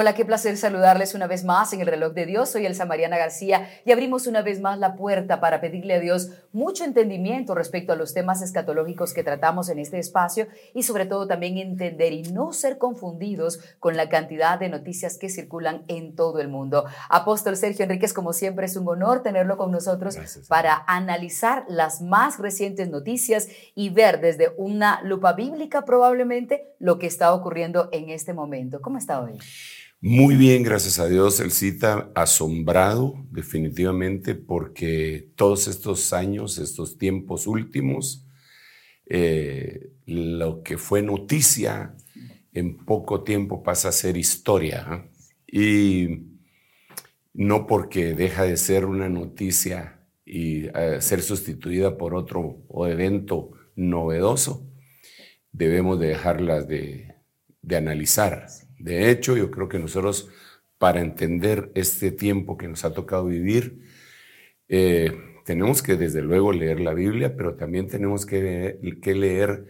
Hola, qué placer saludarles una vez más en el reloj de Dios. Soy Elsa Mariana García y abrimos una vez más la puerta para pedirle a Dios mucho entendimiento respecto a los temas escatológicos que tratamos en este espacio y sobre todo también entender y no ser confundidos con la cantidad de noticias que circulan en todo el mundo. Apóstol Sergio Enríquez, como siempre, es un honor tenerlo con nosotros para analizar las más recientes noticias y ver desde una lupa bíblica probablemente lo que está ocurriendo en este momento. ¿Cómo está hoy? Muy bien, gracias a Dios. El cita asombrado, definitivamente, porque todos estos años, estos tiempos últimos, eh, lo que fue noticia en poco tiempo pasa a ser historia. ¿ah? Y no porque deja de ser una noticia y eh, ser sustituida por otro evento novedoso, debemos de dejarlas de, de analizar. De hecho, yo creo que nosotros, para entender este tiempo que nos ha tocado vivir, eh, tenemos que desde luego leer la Biblia, pero también tenemos que, leer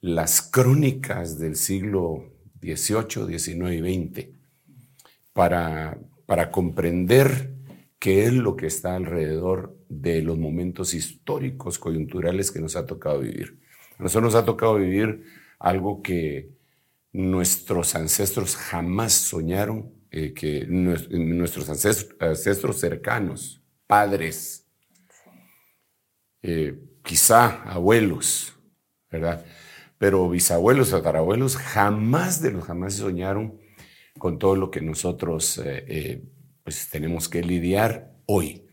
las crónicas del siglo XVIII, XIX y XX para, para comprender qué es lo que está alrededor de los momentos históricos, coyunturales que nos ha tocado vivir. A nosotros nos ha tocado vivir algo que nuestros ancestros jamás soñaron eh, que nuestros ancestros, cercanos, padres, eh, quizá abuelos, ¿verdad? Pero bisabuelos, tatarabuelos, jamás de los jamás soñaron con todo lo que nosotros eh, pues tenemos que lidiar hoy.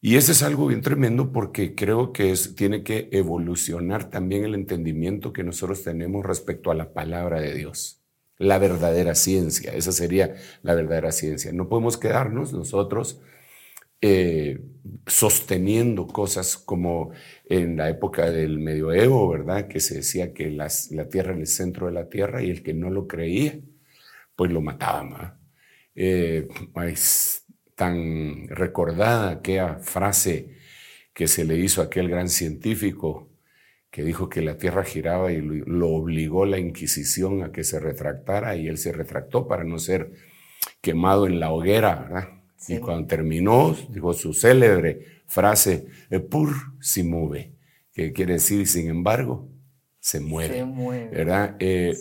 Y eso es algo bien tremendo porque creo que tiene que evolucionar también el entendimiento que nosotros tenemos respecto a la palabra de Dios, la verdadera ciencia, esa sería la verdadera ciencia. No podemos quedarnos nosotros eh, sosteniendo cosas como en la época del medioevo, ¿verdad? Que se decía que la tierra era el centro de la tierra y el que no lo creía, pues lo mataban. Eh, pues, tan recordada aquella frase que se le hizo a aquel gran científico que dijo que la Tierra giraba y lo obligó la Inquisición a que se retractara y él se retractó para no ser quemado en la hoguera. Y cuando terminó, dijo su célebre frase, pur si mueve, que quiere decir, sin embargo, se mueve. ¿verdad? Eh,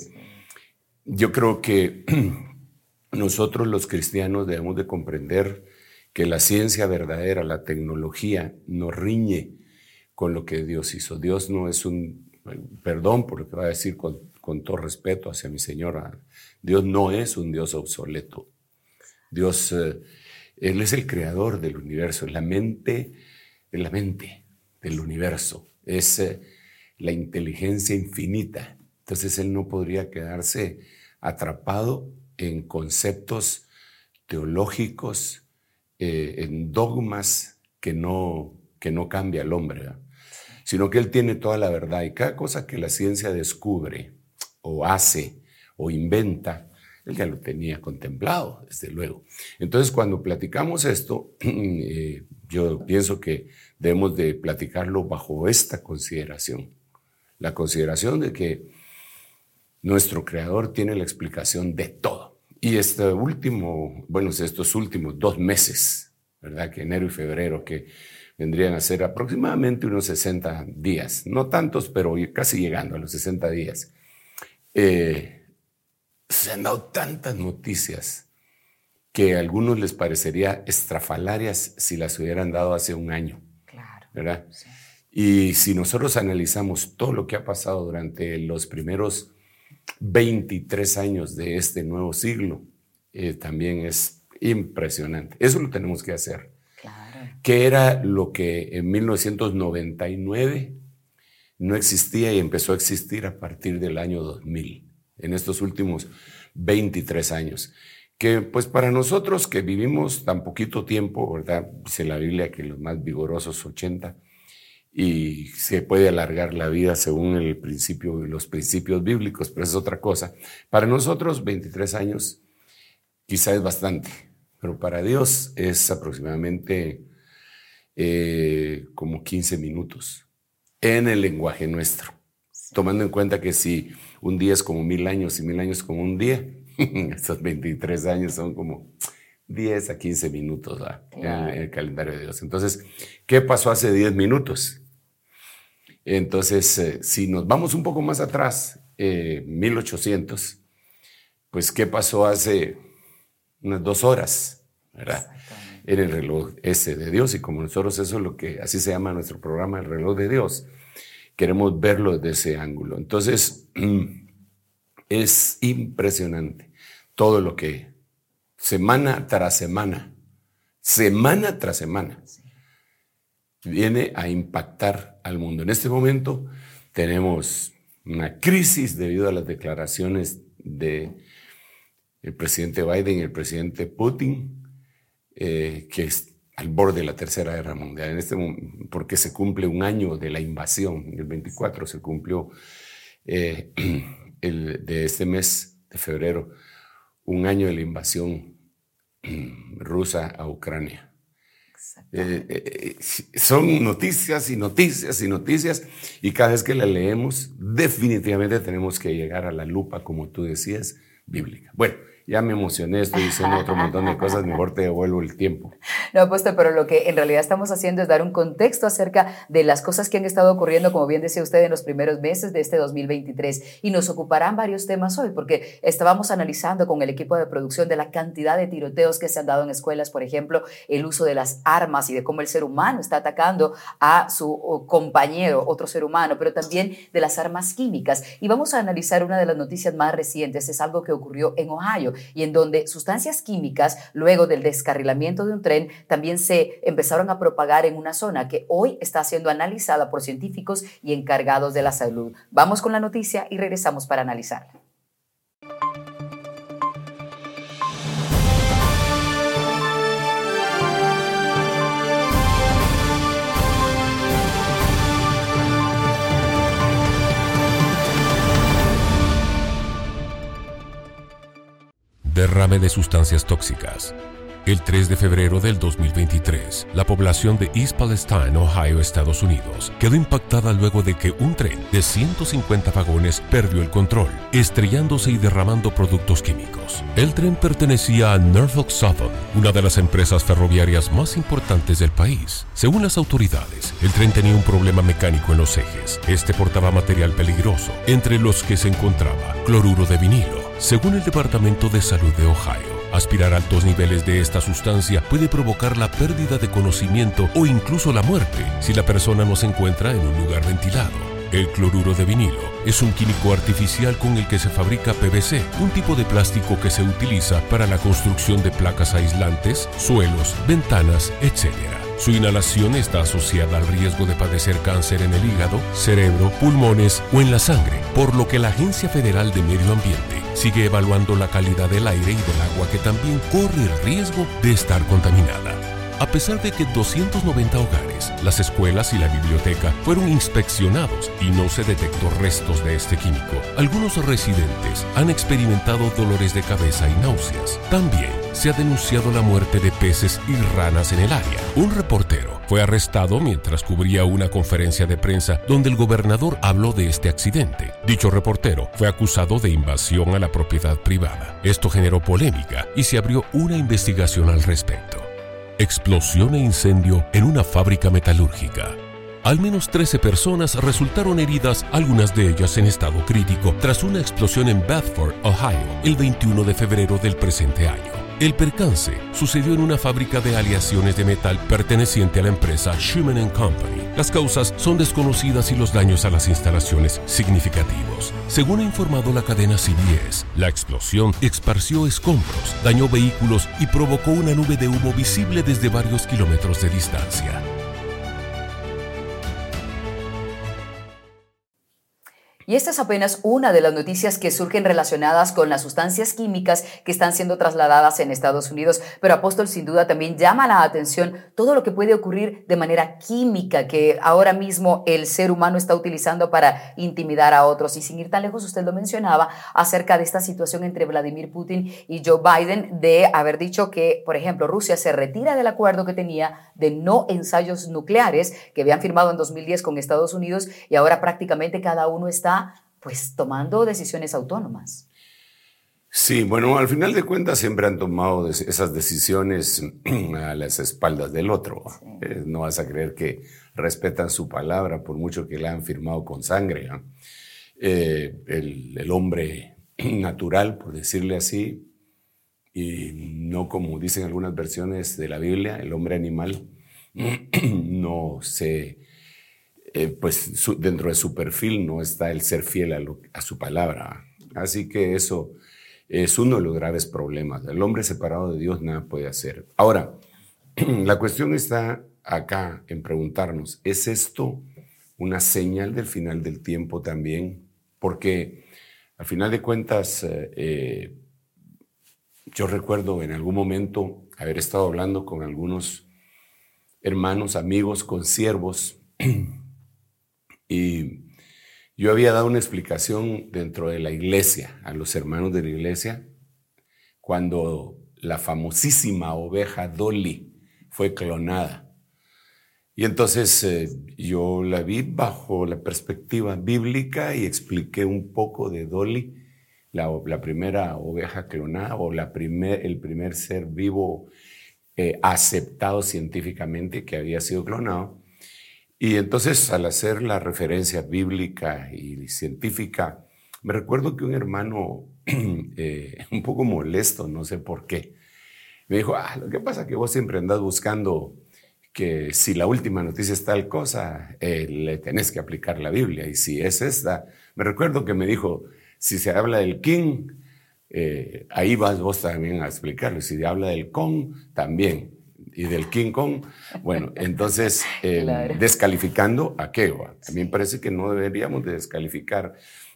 yo creo que nosotros los cristianos debemos de comprender que la ciencia verdadera, la tecnología, no riñe con lo que Dios hizo. Dios no es un, perdón por lo que va a decir con, todo respeto hacia mi señora, Dios no es un Dios obsoleto. Dios, eh, Él es el creador del universo, es la mente, es la mente del universo, es eh, la inteligencia infinita. Entonces Él no podría quedarse atrapado en conceptos teológicos, eh, en dogmas que no, que no cambia el hombre, sino que él tiene toda la verdad y cada cosa que la ciencia descubre o hace o inventa, él ya lo tenía contemplado, desde luego. Entonces, cuando platicamos esto, eh, yo pienso que debemos de platicarlo bajo esta consideración. La consideración de que nuestro creador tiene la explicación de todo. Y este último, bueno, estos últimos dos meses, ¿verdad? Que enero y febrero, que vendrían a ser aproximadamente unos 60 días, no tantos, pero casi llegando a los 60 días. Eh, se han dado tantas noticias que a algunos les parecería estrafalarias si las hubieran dado hace un año. Claro. ¿Verdad? Y si nosotros analizamos todo lo que ha pasado durante los primeros 23 años de este nuevo siglo, eh, también es impresionante. Eso lo tenemos que hacer. Claro. ¿Qué era lo que en 1999 no existía y empezó a existir a partir del año 2000, en estos últimos 23 años? que pues para nosotros que vivimos tan poquito tiempo, ¿verdad? Dice la Biblia que los más vigorosos 80 y se puede alargar la vida según el principio, los principios bíblicos, pero es otra cosa. Para nosotros 23 años quizá es bastante, pero para Dios es aproximadamente eh, como 15 minutos en el lenguaje nuestro, tomando en cuenta que si un día es como mil años y mil años como un día, estos 23 años son como 10 a 15 minutos en, el calendario de Dios. Entonces, ¿qué pasó hace 10 minutos? Entonces, eh, si nos vamos un poco más atrás, 1800, eh, pues ¿qué pasó hace unas dos horas? ¿verdad? En el reloj ese de Dios. Y como nosotros eso es lo que, así se llama nuestro programa, el reloj de Dios, queremos verlo desde ese ángulo. Entonces, es impresionante todo lo que semana tras semana, semana tras semana, viene a impactar al mundo. En este momento tenemos una crisis debido a las declaraciones de el presidente Biden y el presidente Putin, eh, que es al borde de la Tercera Guerra Mundial, en este porque se cumple un año de la invasión, el 24 se cumplió eh, de este mes de febrero, un año de la invasión rusa a Ucrania. Eh, eh, son noticias y noticias y noticias y cada vez que la leemos definitivamente tenemos que llegar a la lupa, como tú decías, bíblica. Bueno, ya me emocioné, estoy diciendo otro montón de cosas, mejor te devuelvo el tiempo. No, pues, pero lo que en realidad estamos haciendo es dar un contexto acerca de las cosas que han estado ocurriendo, como bien decía usted, en los primeros meses de este 2023. Y nos ocuparán varios temas hoy, porque estábamos analizando con el equipo de producción de la cantidad de tiroteos que se han dado en escuelas, por ejemplo, el uso de las armas y de cómo el ser humano está atacando a su compañero, otro ser humano, pero también de las armas químicas. Y vamos a analizar una de las noticias más recientes, es algo que ocurrió en Ohio y en donde sustancias químicas, luego del descarrilamiento de un tren, también se empezaron a propagar en una zona que hoy está siendo analizada por científicos y encargados de la salud. Vamos con la noticia y regresamos para analizarla. Derrame de sustancias tóxicas. El 3 de febrero del 2023, la población de East Palestine, Ohio, Estados Unidos, quedó impactada luego de que un tren de 150 vagones perdió el control, estrellándose y derramando productos químicos. El tren pertenecía a Norfolk Southern, una de las empresas ferroviarias más importantes del país. Según las autoridades, el tren tenía un problema mecánico en los ejes. Este portaba material peligroso, entre los que se encontraba cloruro de vinilo, según el Departamento de Salud de Ohio, aspirar altos niveles de esta sustancia puede provocar la pérdida de conocimiento o incluso la muerte si la persona no se encuentra en un lugar ventilado. El cloruro de vinilo es un químico artificial con el que se fabrica PVC, un tipo de plástico que se utiliza para la construcción de placas aislantes, suelos, ventanas, etc. Su inhalación está asociada al riesgo de padecer cáncer en el hígado, cerebro, pulmones o en la sangre, por lo que la Agencia Federal de Medio Ambiente sigue evaluando la calidad del aire y del agua que también corre el riesgo de estar contaminada. A pesar de que 290 hogares, las escuelas y la biblioteca fueron inspeccionados y no se detectó restos de este químico, algunos residentes han experimentado dolores de cabeza y náuseas. También se ha denunciado la muerte de peces y ranas en el área. Un reportero fue arrestado mientras cubría una conferencia de prensa donde el gobernador habló de este accidente. Dicho reportero fue acusado de invasión a la propiedad privada. Esto generó polémica y se abrió una investigación al respecto. Explosión e incendio en una fábrica metalúrgica. Al menos 13 personas resultaron heridas, algunas de ellas en estado crítico, tras una explosión en Bedford, Ohio, el 21 de febrero del presente año. El percance sucedió en una fábrica de aleaciones de metal perteneciente a la empresa Schumann Company. Las causas son desconocidas y los daños a las instalaciones significativos. Según ha informado la cadena CBS, la explosión esparció escombros, dañó vehículos y provocó una nube de humo visible desde varios kilómetros de distancia. Y esta es apenas una de las noticias que surgen relacionadas con las sustancias químicas que están siendo trasladadas en Estados Unidos. Pero Apóstol sin duda también llama la atención todo lo que puede ocurrir de manera química que ahora mismo el ser humano está utilizando para intimidar a otros. Y sin ir tan lejos, usted lo mencionaba acerca de esta situación entre Vladimir Putin y Joe Biden de haber dicho que, por ejemplo, Rusia se retira del acuerdo que tenía de no ensayos nucleares que habían firmado en 2010 con Estados Unidos y ahora prácticamente cada uno está pues tomando decisiones autónomas. Sí, bueno, al final de cuentas siempre han tomado esas decisiones a las espaldas del otro. Eh, no vas a creer que respetan su palabra por mucho que la han firmado con sangre. Eh, el, el, hombre natural, por decirle así, y no como dicen algunas versiones de la Biblia, el hombre animal no se eh, pues dentro de su perfil no está el ser fiel a, su palabra. Así que eso es uno de los graves problemas. El hombre separado de Dios nada puede hacer. Ahora, la cuestión está acá en preguntarnos, ¿es esto una señal del final del tiempo también? Porque al final de cuentas, eh, eh, yo recuerdo en algún momento haber estado hablando con algunos hermanos, amigos, con siervos Y yo había dado una explicación dentro de la iglesia, a los hermanos de la iglesia, cuando la famosísima oveja Dolly fue clonada. Y entonces eh, yo la vi bajo la perspectiva bíblica y expliqué un poco de Dolly, la, primera oveja clonada o el primer ser vivo eh, aceptado científicamente que había sido clonado. Y entonces al hacer la referencia bíblica y científica, me recuerdo que un hermano eh, un poco molesto, no sé por qué, me dijo, ah, lo que pasa es que vos siempre andás buscando que si la última noticia es tal cosa, eh, le tenés que aplicar la Biblia. Y si es esta, me recuerdo que me dijo, si se habla del king, eh, ahí vas vos también a explicarlo. Si se habla del con, también y del King Kong. Bueno, entonces, eh, descalificando a qué? A mí me parece que no deberíamos de descalificar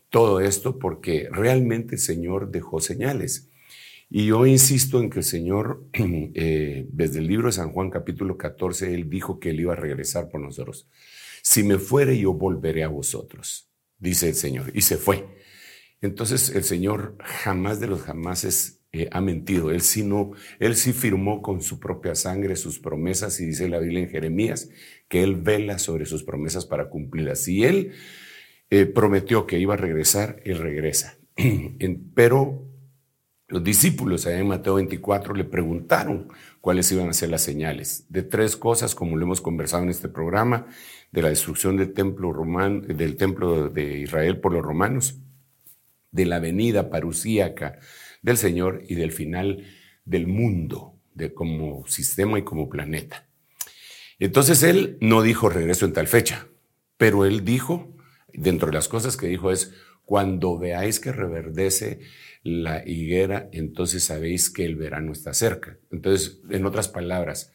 todo esto porque realmente el Señor dejó señales. Y yo insisto en que el Señor, eh, desde el libro de San Juan capítulo 14, Él dijo que Él iba a regresar por nosotros. Si me fuere, yo volveré a vosotros, dice el Señor. Y se fue. Entonces el Señor jamás de los jamases eh, ha mentido. Él sí, no, él sí firmó con su propia sangre sus promesas y dice la Biblia en Jeremías que Él vela sobre sus promesas para cumplirlas. Si Él eh, prometió que iba a regresar, Él regresa. Pero los discípulos en Mateo 24 le preguntaron cuáles iban a ser las señales de tres cosas, como lo hemos conversado en este programa, de la destrucción del templo, romano, del templo de Israel por los romanos, de la venida parusíaca del Señor y del final del mundo, de como sistema y como planeta. Entonces él no dijo regreso en tal fecha, pero él dijo, dentro de las cosas que dijo es, cuando veáis que reverdece la higuera, entonces sabéis que el verano está cerca. Entonces, en otras palabras,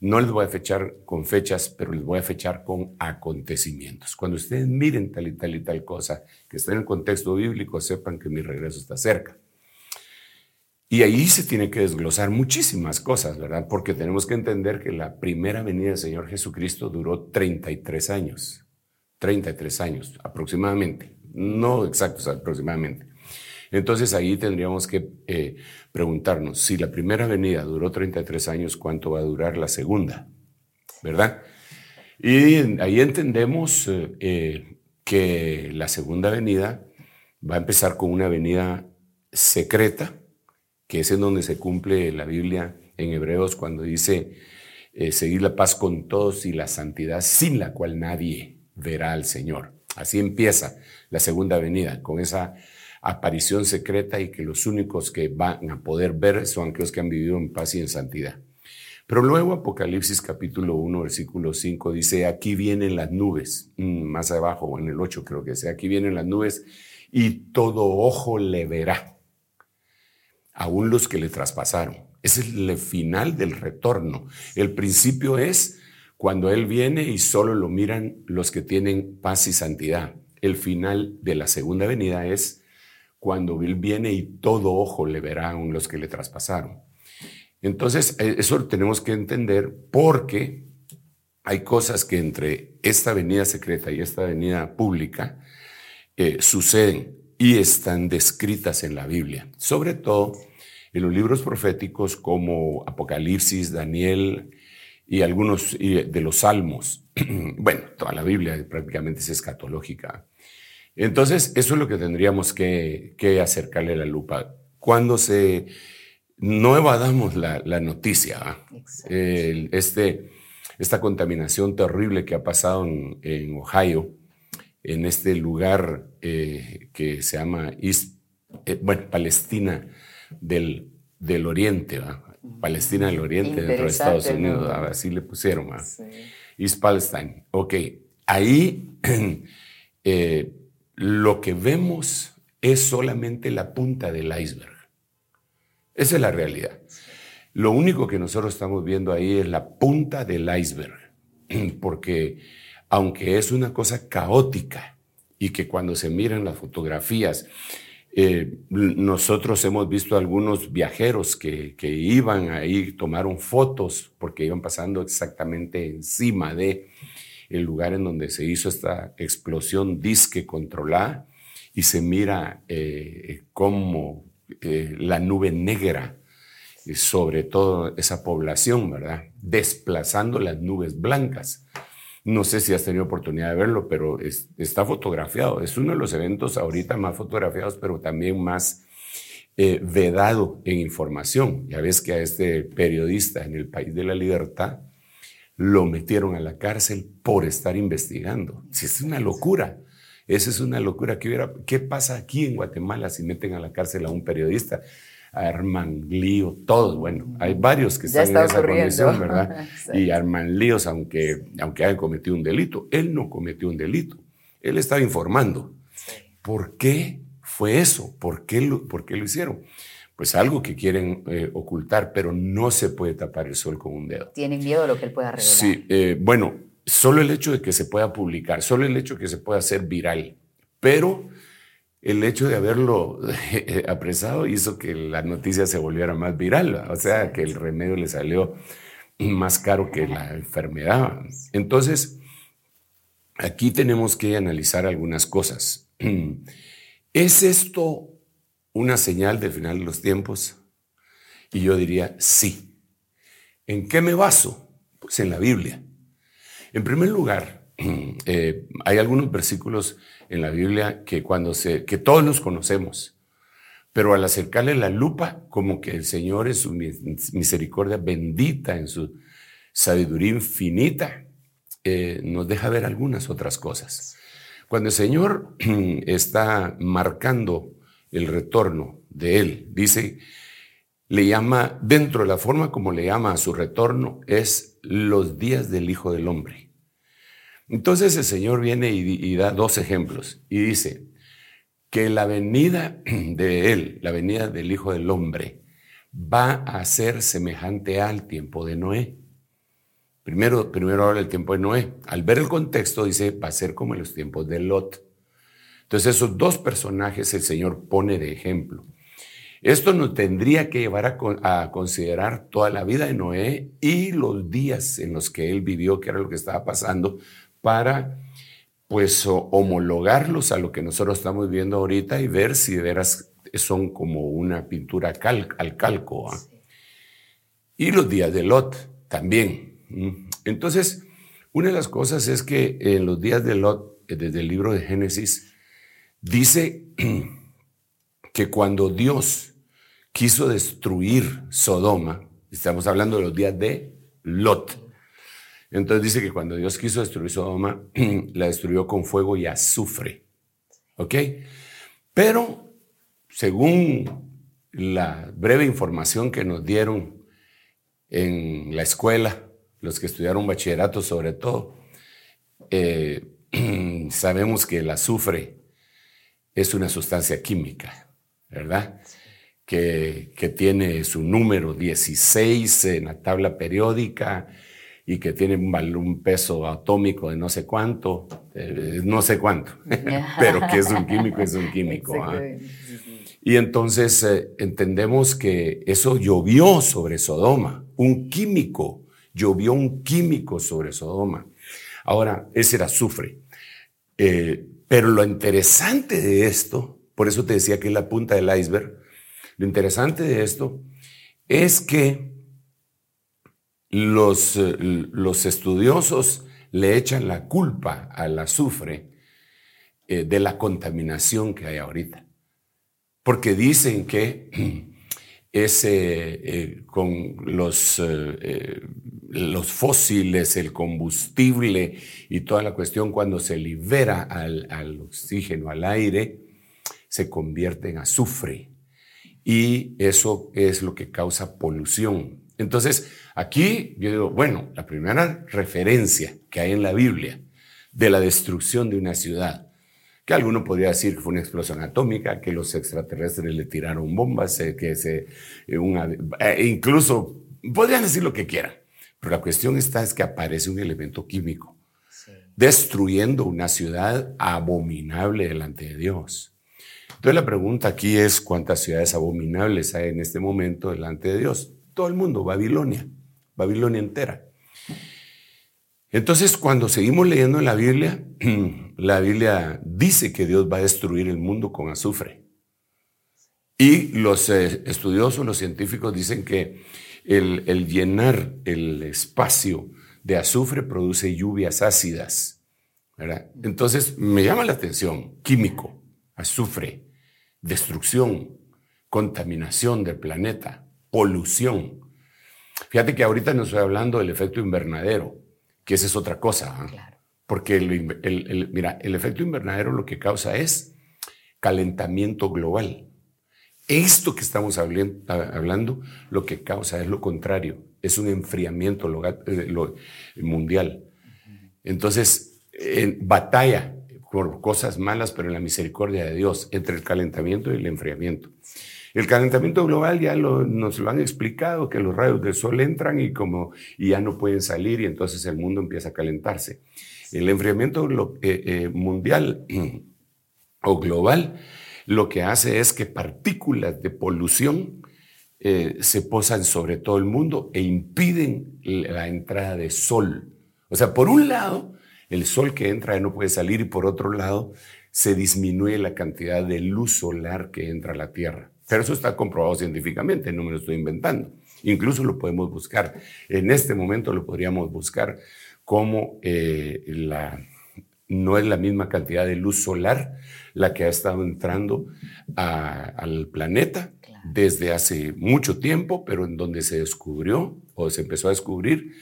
no les voy a fechar con fechas, pero les voy a fechar con acontecimientos. Cuando ustedes miren tal y tal y tal cosa que está en el contexto bíblico, sepan que mi regreso está cerca. Y ahí se tiene que desglosar muchísimas cosas, ¿verdad? Porque tenemos que entender que la primera venida del Señor Jesucristo duró 33 años. 33 años aproximadamente. No exactos, aproximadamente. Entonces ahí tendríamos que eh, preguntarnos, si la primera venida duró 33 años, ¿cuánto va a durar la segunda? ¿Verdad? Y ahí entendemos eh, que la segunda venida va a empezar con una venida secreta, que es en donde se cumple la Biblia en Hebreos cuando dice, eh, seguir la paz con todos y la santidad sin la cual nadie verá al Señor. Así empieza la segunda venida, con esa aparición secreta y que los únicos que van a poder ver son aquellos que han vivido en paz y en santidad. Pero luego Apocalipsis capítulo 1, versículo 5 dice, aquí vienen las nubes, mm, más abajo, en el 8 creo que sea, aquí vienen las nubes y todo ojo le verá aún los que le traspasaron. Ese es el final del retorno. El principio es cuando Él viene y solo lo miran los que tienen paz y santidad. el final de la segunda venida es cuando Él viene y todo ojo le verán los que le traspasaron. Entonces, eh, eso tenemos que entender porque hay cosas que entre esta venida secreta y esta venida pública eh, suceden y están descritas en la Biblia, sobre todo en los libros proféticos como Apocalipsis, Daniel y algunos de los salmos. bueno, toda la Biblia prácticamente es escatológica. Entonces, eso es lo que tendríamos que, acercarle la lupa. Cuando se... No evadamos la, noticia. este, esta contaminación terrible que ha pasado en, Ohio, en este lugar eh, que se llama East, eh, bueno, Palestina del, del Oriente, Palestina del Oriente dentro de Estados Unidos, así le pusieron, East Palestine. Ok, ahí eh, lo que vemos es solamente la punta del iceberg. Esa es la realidad. Lo único que nosotros estamos viendo ahí es la punta del iceberg, porque aunque es una cosa caótica y que cuando se miran las fotografías, eh, nosotros hemos visto algunos viajeros que, iban ahí, tomaron fotos porque iban pasando exactamente encima de el lugar en donde se hizo esta explosión disque controlada y se mira eh, como eh, la nube negra sobre toda esa población, ¿verdad? Desplazando las nubes blancas. No sé si has tenido oportunidad de verlo, pero está fotografiado. Es uno de los eventos ahorita más fotografiados, pero también más eh, vedado en información. Ya ves que a este periodista en el País de la Libertad lo metieron a la cárcel por estar investigando. Es una locura. Esa es una locura. ¿Qué, hubiera, ¿Qué pasa aquí en Guatemala si meten a la cárcel a un periodista? Arman lío, todos, bueno, hay varios que están en esa condición, ¿verdad? y arman líos aunque, aunque hayan cometido un delito. Él no cometió un delito, él estaba informando. ¿Por qué fue eso? ¿Por qué lo, por qué lo hicieron? Pues algo que quieren eh, ocultar, pero no se puede tapar el sol con un dedo. Tienen miedo de lo que él pueda revelar. Sí, eh, bueno, solo el hecho de que se pueda publicar, solo el hecho de que se pueda hacer viral, pero el hecho de haberlo apresado hizo que la noticia se volviera más viral, o sea, que el remedio le salió más caro que la enfermedad. Entonces, aquí tenemos que analizar algunas cosas. ¿Es esto una señal del final de los tiempos? Y yo diría, sí. ¿En qué me baso? Pues en la Biblia. En primer lugar, eh, hay algunos versículos en la Biblia que cuando se, que todos los conocemos, pero al acercarle la lupa, como que el Señor en su misericordia bendita, en su sabiduría infinita, eh, nos deja ver algunas otras cosas. Cuando el Señor está marcando el retorno de Él, dice, le llama, dentro de la forma como le llama a su retorno, es los días del Hijo del Hombre. Entonces el Señor viene y, da dos ejemplos y dice que la venida de Él, la venida del Hijo del Hombre, va a ser semejante al tiempo de Noé. Primero, primero habla del tiempo de Noé. Al ver el contexto dice, va a ser como en los tiempos de Lot. Entonces esos dos personajes el Señor pone de ejemplo. Esto nos tendría que llevar a, a, considerar toda la vida de Noé y los días en los que él vivió, que era lo que estaba pasando, para pues homologarlos a lo que nosotros estamos viendo ahorita y ver si de veras son como una pintura al calco. ¿ah? Y los días de Lot también. Entonces, una de las cosas es que en los días de Lot, desde el libro de Génesis, dice que cuando Dios quiso destruir Sodoma, estamos hablando de los días de Lot, entonces dice que cuando Dios quiso destruir Sodoma, la destruyó con fuego y azufre. ¿Ok? Pero, según la breve información que nos dieron en la escuela, los que estudiaron bachillerato sobre todo, eh, sabemos que el azufre es una sustancia química, ¿verdad? Que, que tiene su número 16 en la tabla periódica y que tiene un, peso atómico de no sé cuánto, eh, no sé cuánto, pero que es un químico, es un químico. ¿ah? Y entonces eh, entendemos que eso llovió sobre Sodoma, un químico, llovió un químico sobre Sodoma. Ahora, ese era azufre. Eh, pero lo interesante de esto, por eso te decía que es la punta del iceberg, lo interesante de esto es que los, eh, los estudiosos le echan la culpa al azufre eh, de la contaminación que hay ahorita. Porque dicen que ese, eh, con los, los fósiles, el combustible y toda la cuestión, cuando se libera al, al oxígeno, al aire, se convierte en azufre. Y eso es lo que causa polución. Entonces, aquí yo digo, bueno, la primera referencia que hay en la Biblia de la destrucción de una ciudad, que alguno podría decir que fue una explosión atómica, que los extraterrestres le tiraron bombas, eh, que se, eh, una, eh, incluso podrían decir lo que quieran, pero la cuestión está es que aparece un elemento químico, destruyendo una ciudad abominable delante de Dios. Entonces la pregunta aquí es cuántas ciudades abominables hay en este momento delante de Dios todo el mundo, Babilonia, Babilonia entera. Entonces, cuando seguimos leyendo en la Biblia, la Biblia dice que Dios va a destruir el mundo con azufre. Y los eh, estudiosos, los científicos dicen que el, llenar el espacio de azufre produce lluvias ácidas. Entonces, me llama la atención, químico, azufre, destrucción, contaminación del planeta polución. Fíjate que ahorita no estoy hablando del efecto invernadero, que esa es otra cosa. ¿ah? Porque el, mira, el efecto invernadero lo que causa es calentamiento global. Esto que estamos hablando, lo que causa es lo contrario, es un enfriamiento eh, mundial. Entonces, en batalla por cosas malas, pero en la misericordia de Dios, entre el calentamiento y el enfriamiento. El calentamiento global ya nos lo han explicado, que los rayos del sol entran y, como, y ya no pueden salir y entonces el mundo empieza a calentarse. El enfriamiento eh, eh, mundial o global lo que hace es que partículas de polución eh, se posan sobre todo el mundo e impiden la entrada de sol. O sea, por un lado, el sol que entra ya no puede salir y por otro lado, se disminuye la cantidad de luz solar que entra a la Tierra. Pero eso está comprobado científicamente, no me lo estoy inventando. Incluso lo podemos buscar. En este momento lo podríamos buscar como eh, la, no es la misma cantidad de luz solar la que ha estado entrando al planeta desde hace mucho tiempo, pero en donde se descubrió o se empezó a descubrir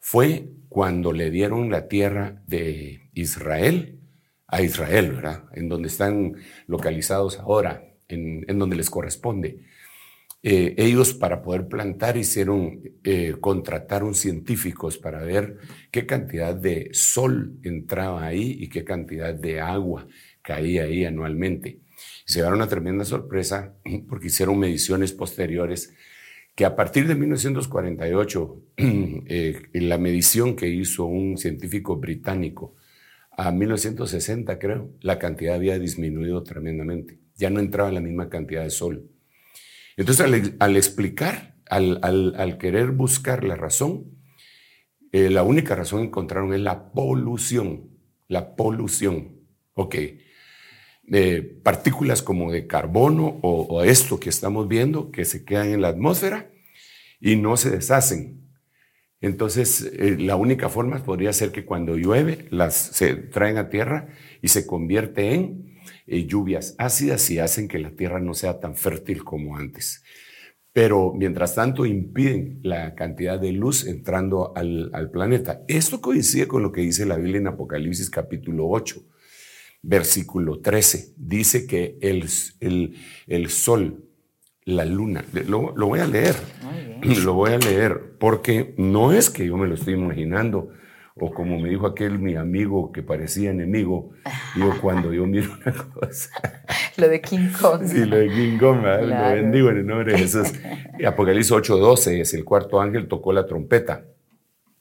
fue cuando le dieron la tierra de Israel a Israel, ¿verdad? En donde están localizados ahora en, donde les corresponde. Eh, ellos para poder plantar hicieron, eh, contrataron científicos para ver qué cantidad de sol entraba ahí y qué cantidad de agua caía ahí anualmente. se dieron una tremenda sorpresa porque hicieron mediciones posteriores que a partir de 1948, eh, la medición que hizo un científico británico a 1960, creo, la cantidad había disminuido tremendamente ya no entraba la misma cantidad de sol. Entonces, al, explicar, al, querer buscar la razón, eh, la única razón encontraron es la polución, la polución, ok. De partículas como de carbono o, esto que estamos viendo que se quedan en la atmósfera y no se deshacen. Entonces, eh, la única forma podría ser que cuando llueve las se traen a tierra y se convierte en eh, lluvias ácidas y hacen que la tierra no sea tan fértil como antes. Pero mientras tanto impiden la cantidad de luz entrando al, planeta. Esto coincide con lo que dice la Biblia en Apocalipsis capítulo 8, versículo 13. Dice que el, el, el sol, la luna, lo, lo voy a leer, lo voy a leer, porque no es que yo me lo estoy imaginando, o como me dijo aquel mi amigo que parecía enemigo, digo, cuando yo miro una cosa. lo de King Kong. Sí, lo de King Kong, lo bendigo en el nombre de Jesús. Apocalipsis 8:12 es el cuarto ángel tocó la trompeta.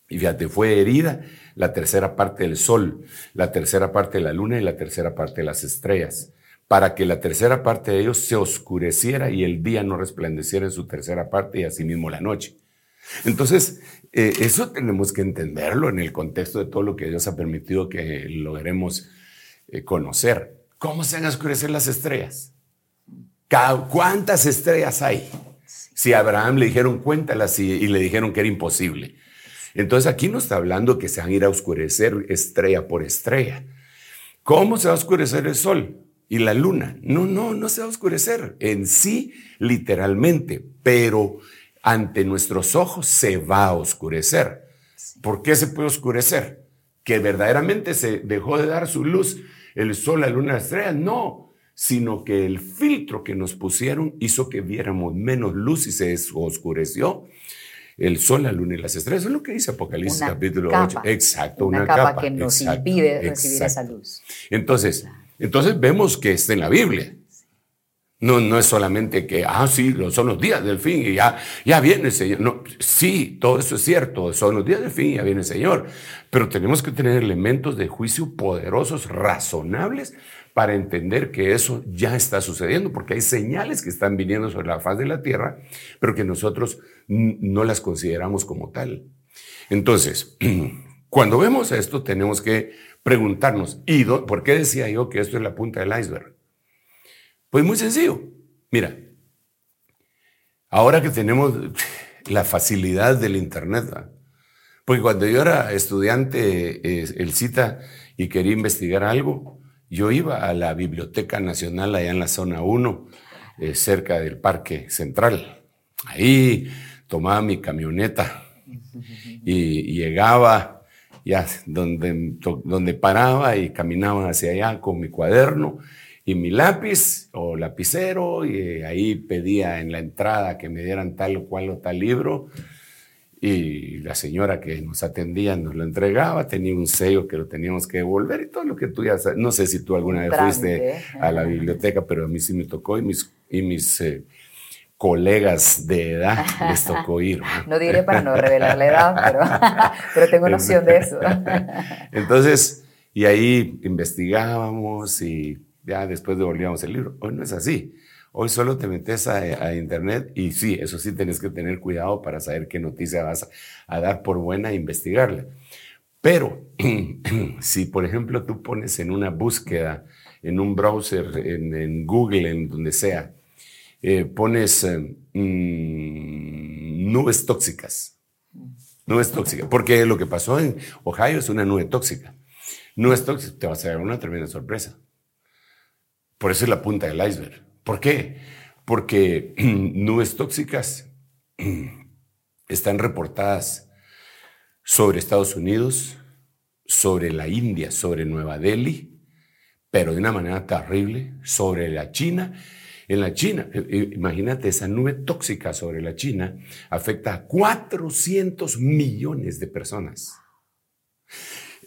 Y fíjate, fue herida la tercera parte del sol, la tercera parte de la luna y la tercera parte de las estrellas, para que la tercera parte de ellos se oscureciera y el día no resplandeciera en su tercera parte y asimismo la noche. Entonces, eh, eso tenemos que entenderlo en el contexto de todo lo que Dios ha permitido que logremos eh, conocer. ¿Cómo se van a oscurecer las estrellas? ¿Cuántas estrellas hay? Si a Abraham le dijeron cuéntalas y, le dijeron que era imposible. Entonces aquí no está hablando que se van a ir a oscurecer estrella por estrella. ¿Cómo se va a oscurecer el sol y la luna? No, no, no se va a oscurecer en sí literalmente, pero ante nuestros ojos se va a oscurecer. ¿Por qué se puede oscurecer? Que verdaderamente se dejó de dar su luz el sol, la luna, la estrella. No, sino que el filtro que nos pusieron hizo que viéramos menos luz y se oscureció el sol, la luna y las estrellas. es lo que dice Apocalipsis capítulo 8. Exacto, una, capa, que nos impide recibir esa luz. Entonces, entonces vemos que está en la Biblia. No, no es solamente que, ah, sí, son los días del fin y ya, ya viene el Señor. No, sí, todo eso es cierto, son los días del fin y ya viene el Señor. Pero tenemos que tener elementos de juicio poderosos, razonables, para entender que eso ya está sucediendo, porque hay señales que están viniendo sobre la faz de la tierra, pero que nosotros no las consideramos como tal. Entonces, cuando vemos esto, tenemos que preguntarnos, ¿y por qué decía yo que esto es la punta del iceberg? Pues muy sencillo. Mira, ahora que tenemos la facilidad del Internet, porque cuando yo era estudiante, eh, el CITA, y quería investigar algo, yo iba a la Biblioteca Nacional allá en la zona 1, eh, cerca del Parque Central. Ahí tomaba mi camioneta y, llegaba ya donde, donde paraba y caminaba hacia allá con mi cuaderno y mi lápiz o lapicero y ahí pedía en la entrada que me dieran tal o cual o tal libro y la señora que nos atendía nos lo entregaba, tenía un sello que lo teníamos que devolver y todo lo que tú ya sabes. No sé si tú alguna vez fuiste a la biblioteca, pero a mí sí me tocó y mis, y mis eh, colegas de edad les tocó ir. ¿no? diré para no revelar la edad, pero, pero tengo noción de eso. Entonces, y ahí investigábamos y ya después devolvíamos el libro. Hoy no es así. Hoy solo te metes a, internet y sí, eso sí tienes que tener cuidado para saber qué noticia vas a, dar por buena e investigarla. Pero si, por ejemplo, tú pones en una búsqueda, en un browser, en, Google, en donde sea, eh, pones eh, mm, nubes tóxicas. Nubes tóxicas. Porque lo que pasó en Ohio es una nube tóxica. Nubes tóxicas, te vas a dar una tremenda sorpresa. Por eso es la punta del iceberg. ¿Por qué? Porque nubes tóxicas están reportadas sobre Estados Unidos, sobre la India, sobre Nueva Delhi, pero de una manera terrible, sobre la China. En la China, eh, eh, imagínate, esa nube tóxica sobre la China afecta a 400 millones de personas.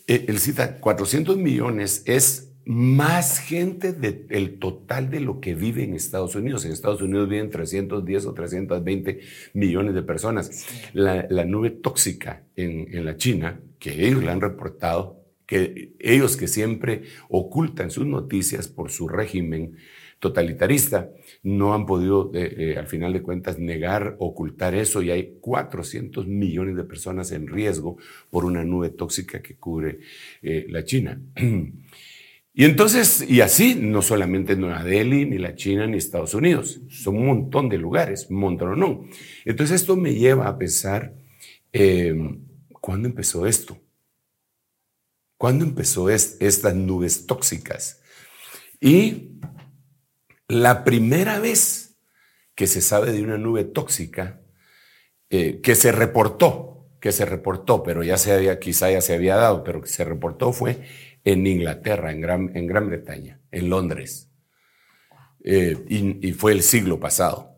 Eh, él cita 400 millones es más gente del total de lo que vive en Estados Unidos. En Estados Unidos viven 310 o 320 millones de personas. La, nube tóxica en, la China, que ellos la han reportado, que ellos que siempre ocultan sus noticias por su régimen totalitarista, no han podido, eh, eh, al final de cuentas, negar, ocultar eso y hay 400 millones de personas en riesgo por una nube tóxica que cubre eh, la China. Y entonces, y así, no solamente Nueva Delhi, ni la China, ni Estados Unidos, son un montón de lugares, un montón no. Entonces esto me lleva a pensar, em, ¿cuándo empezó esto? ¿Cuándo empezó estas nubes tóxicas? Y la primera vez que se sabe de una nube tóxica, eh, que se reportó, que se reportó, pero ya se había, quizá ya se había dado, pero que se reportó fue en Inglaterra, en Gran, en Gran Bretaña, en Londres. Eh, y, fue el siglo pasado.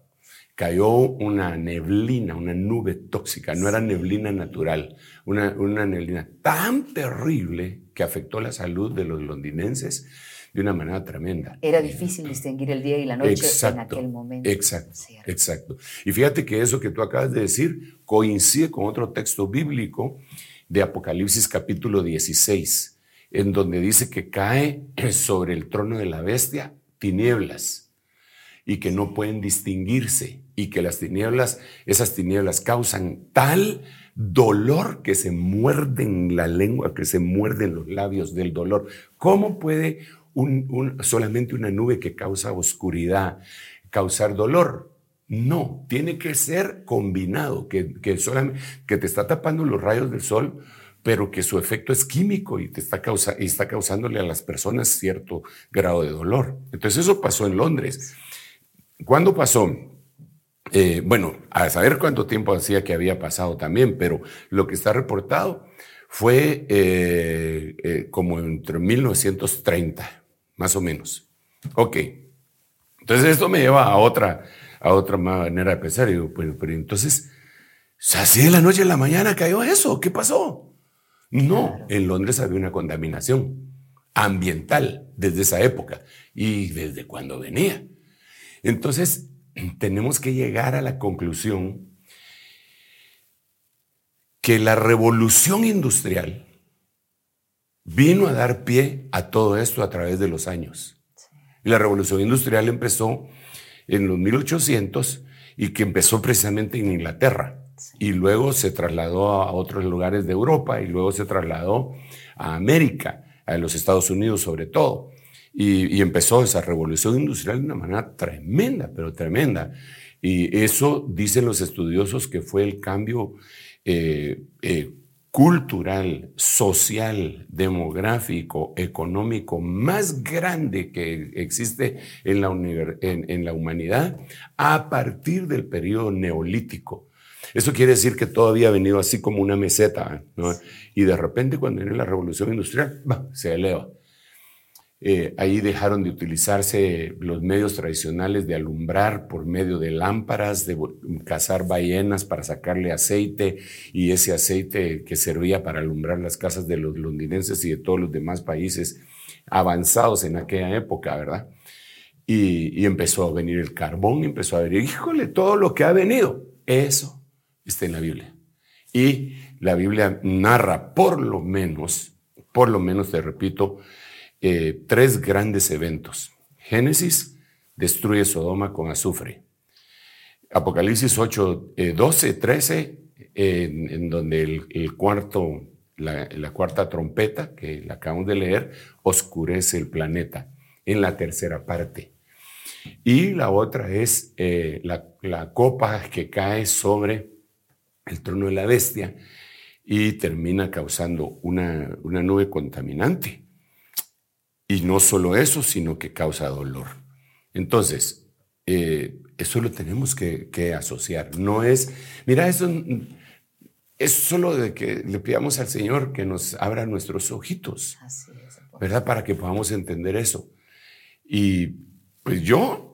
Cayó una neblina, una nube tóxica, no era neblina natural, una, una neblina tan terrible que afectó la salud de los londinenses de una manera tremenda. Era difícil distinguir el día y la noche en aquel momento. Exacto, exacto. Y fíjate que eso que tú acabas de decir coincide con otro texto bíblico de Apocalipsis capítulo 16, en donde dice que cae sobre el trono de la bestia tinieblas y que no pueden distinguirse y que las tinieblas, esas tinieblas causan tal dolor que se muerden la lengua, que se muerden los labios del dolor. ¿Cómo puede solamente una nube que causa oscuridad causar dolor? No, tiene que ser combinado, que, que, solamente, que te está tapando los rayos del sol, pero que su efecto es químico y, te está, causa, y está causándole a las personas cierto grado de dolor. Entonces eso pasó en Londres. ¿Cuándo pasó? Eh, bueno, a saber cuánto tiempo hacía que había pasado también, pero lo que está reportado fue eh, eh, como entre 1930, más o menos. Ok, entonces esto me lleva a otra a otra manera de pensar. Y digo, pero, pero entonces, así de la noche a la mañana cayó eso, ¿qué pasó? No, en Londres había una contaminación ambiental desde esa época y desde cuando venía. Entonces, tenemos que llegar a la conclusión que la revolución industrial vino a dar pie a todo esto a través de los años. Y la revolución industrial empezó en los 1800 y que empezó precisamente en Inglaterra y luego se trasladó a otros lugares de Europa y luego se trasladó a América, a los Estados Unidos sobre todo. Y, empezó esa revolución industrial de una manera tremenda, pero tremenda. Y eso dicen los estudiosos que fue el cambio eh, eh, cultural, social, demográfico, económico más grande que existe en la, en, la humanidad a partir del periodo neolítico. Eso quiere decir que todavía ha venido así como una meseta, y de repente cuando viene la revolución industrial, se eleva. Eh, ahí dejaron de utilizarse los medios tradicionales de alumbrar por medio de lámparas, de cazar ballenas para sacarle aceite y ese aceite que servía para alumbrar las casas de los londinenses y de todos los demás países avanzados en aquella época, ¿verdad? Y, y empezó a venir el carbón, empezó a venir, híjole, todo lo que ha venido, eso está en la Biblia. Y la Biblia narra por lo menos, por lo menos te repito, eh, tres grandes eventos. Génesis destruye Sodoma con azufre. Apocalipsis 8, 12, 13, en, donde el, cuarto, la, cuarta trompeta, que la acabamos de leer, oscurece el planeta en la tercera parte. Y la otra es eh, la, copa que cae sobre el trono de la bestia y termina causando una, una nube contaminante. Y no solo eso, sino que causa dolor. Entonces, eh, eso lo tenemos que, asociar. No es, mira, eso es solo de que le pidamos al Señor que nos abra nuestros ojitos, ¿verdad? Para que podamos entender eso. Y pues yo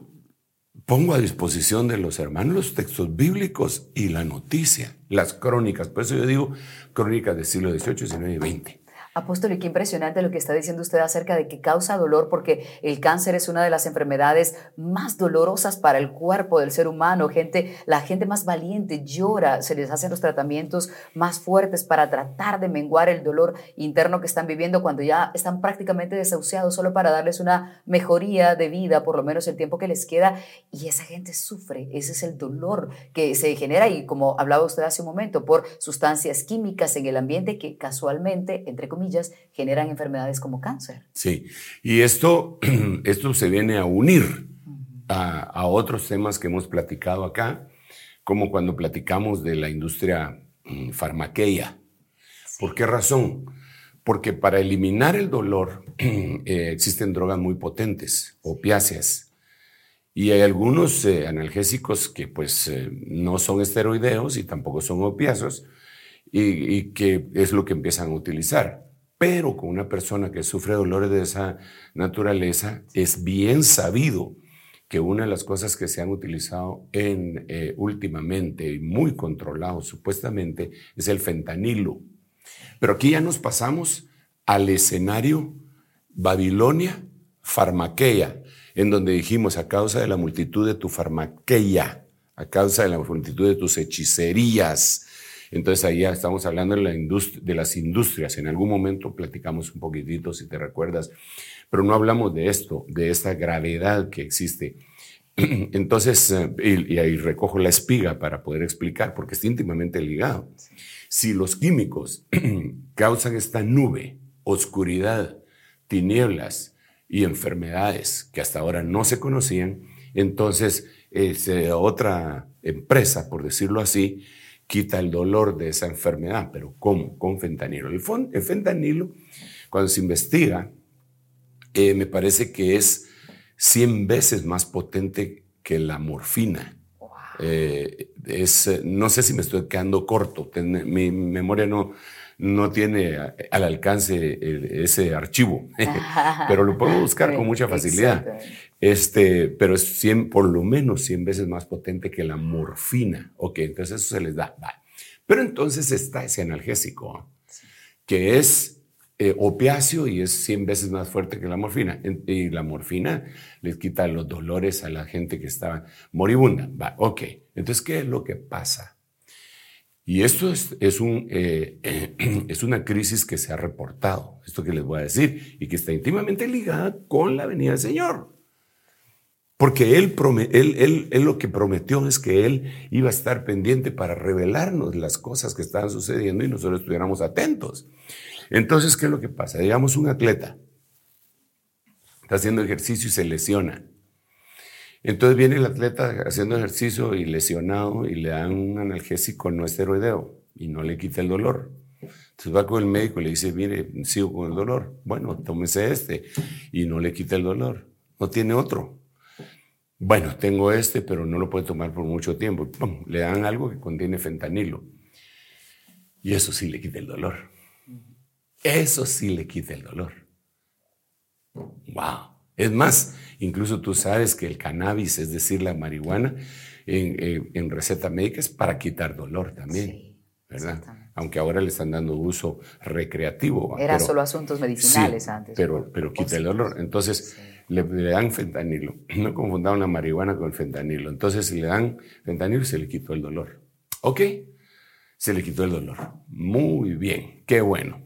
pongo a disposición de los hermanos los textos bíblicos y la noticia, las crónicas. Por eso yo digo crónicas del siglo XVIII, XIX y XX. Apóstol, y qué impresionante lo que está diciendo usted acerca de que causa dolor, porque el cáncer es una de las enfermedades más dolorosas para el cuerpo del ser humano. Gente, la gente más valiente llora, se les hacen los tratamientos más fuertes para tratar de menguar el dolor interno que están viviendo cuando ya están prácticamente desahuciados, solo para darles una mejoría de vida, por lo menos el tiempo que les queda. Y esa gente sufre, ese es el dolor que se genera y como hablaba usted hace un momento, por sustancias químicas en el ambiente que casualmente, entre comillas, generan enfermedades como cáncer. Sí, y esto, esto se viene a unir a, otros temas que hemos platicado acá, como cuando platicamos de la industria mm, farmaqueia. ¿Por qué razón? Porque para eliminar el dolor eh, existen drogas muy potentes, opiáceas, y hay algunos eh, analgésicos que pues eh, no son esteroideos y tampoco son opiáceos, y, que es lo que empiezan a utilizar. Pero con una persona que sufre dolores de esa naturaleza, es bien sabido que una de las cosas que se han utilizado en, eh, últimamente y muy controlado supuestamente es el fentanilo. Pero aquí ya nos pasamos al escenario Babilonia farmaquea, en donde dijimos a causa de la multitud de tu farmaquea, a causa de la multitud de tus hechicerías, Entonces ahí ya estamos hablando de, la de las industrias. En algún momento platicamos un poquitito, si te recuerdas, pero no hablamos de esto, de esta gravedad que existe. Entonces, eh, y, ahí recojo la espiga para poder explicar, porque está íntimamente ligado. Si los químicos causan esta nube, oscuridad, tinieblas y enfermedades que hasta ahora no se conocían, entonces otra empresa, por decirlo así, quita el dolor de esa enfermedad. ¿Pero cómo? Con fentanilo. El, fentanilo, cuando se investiga, eh, me parece que es 100 veces más potente que la morfina. Eh, es, no sé si me estoy quedando corto, mi memoria no, no tiene al alcance ese archivo, pero lo puedo buscar con mucha facilidad. Este, pero es 100, por lo menos 100 veces más potente que la morfina. Ok, entonces eso se les da. Pero entonces está ese analgésico, que es eh, opiáceo y es 100 veces más fuerte que la morfina. Y la morfina les quita los dolores a la gente que estaba moribunda. Va, ok, entonces, ¿qué es lo que pasa? Y esto es, es, un, eh, es una crisis que se ha reportado, esto que les voy a decir, y que está íntimamente ligada con la venida del Señor. Porque él, él, él, lo que prometió es que Él iba a estar pendiente para revelarnos las cosas que estaban sucediendo y nosotros estuviéramos atentos. Entonces, ¿qué es lo que pasa? Digamos un atleta está haciendo ejercicio y se lesiona. Entonces viene el atleta haciendo ejercicio y lesionado y le dan un analgésico no esteroideo y no le quita el dolor. Entonces va con el médico y le dice, mire, sigo con el dolor. Bueno, tómese este y no le quita el dolor. No tiene otro. Bueno, tengo este, pero no lo puede tomar por mucho tiempo. Le dan algo que contiene fentanilo. Y eso sí le quita el dolor. Eso sí le quita el dolor. ¡Wow! Es más, incluso tú sabes que el cannabis, es decir, la marihuana, en, receta médica es para quitar dolor también, ¿verdad? Aunque ahora le están dando uso recreativo. Era solo asuntos medicinales antes. Pero, pero quita el dolor. Entonces, le, dan fentanilo. No confundaban la marihuana con el fentanilo. Entonces, si le dan fentanilo, se le quitó el dolor. ¿Ok? Se le quitó el dolor. Muy bien, qué bueno.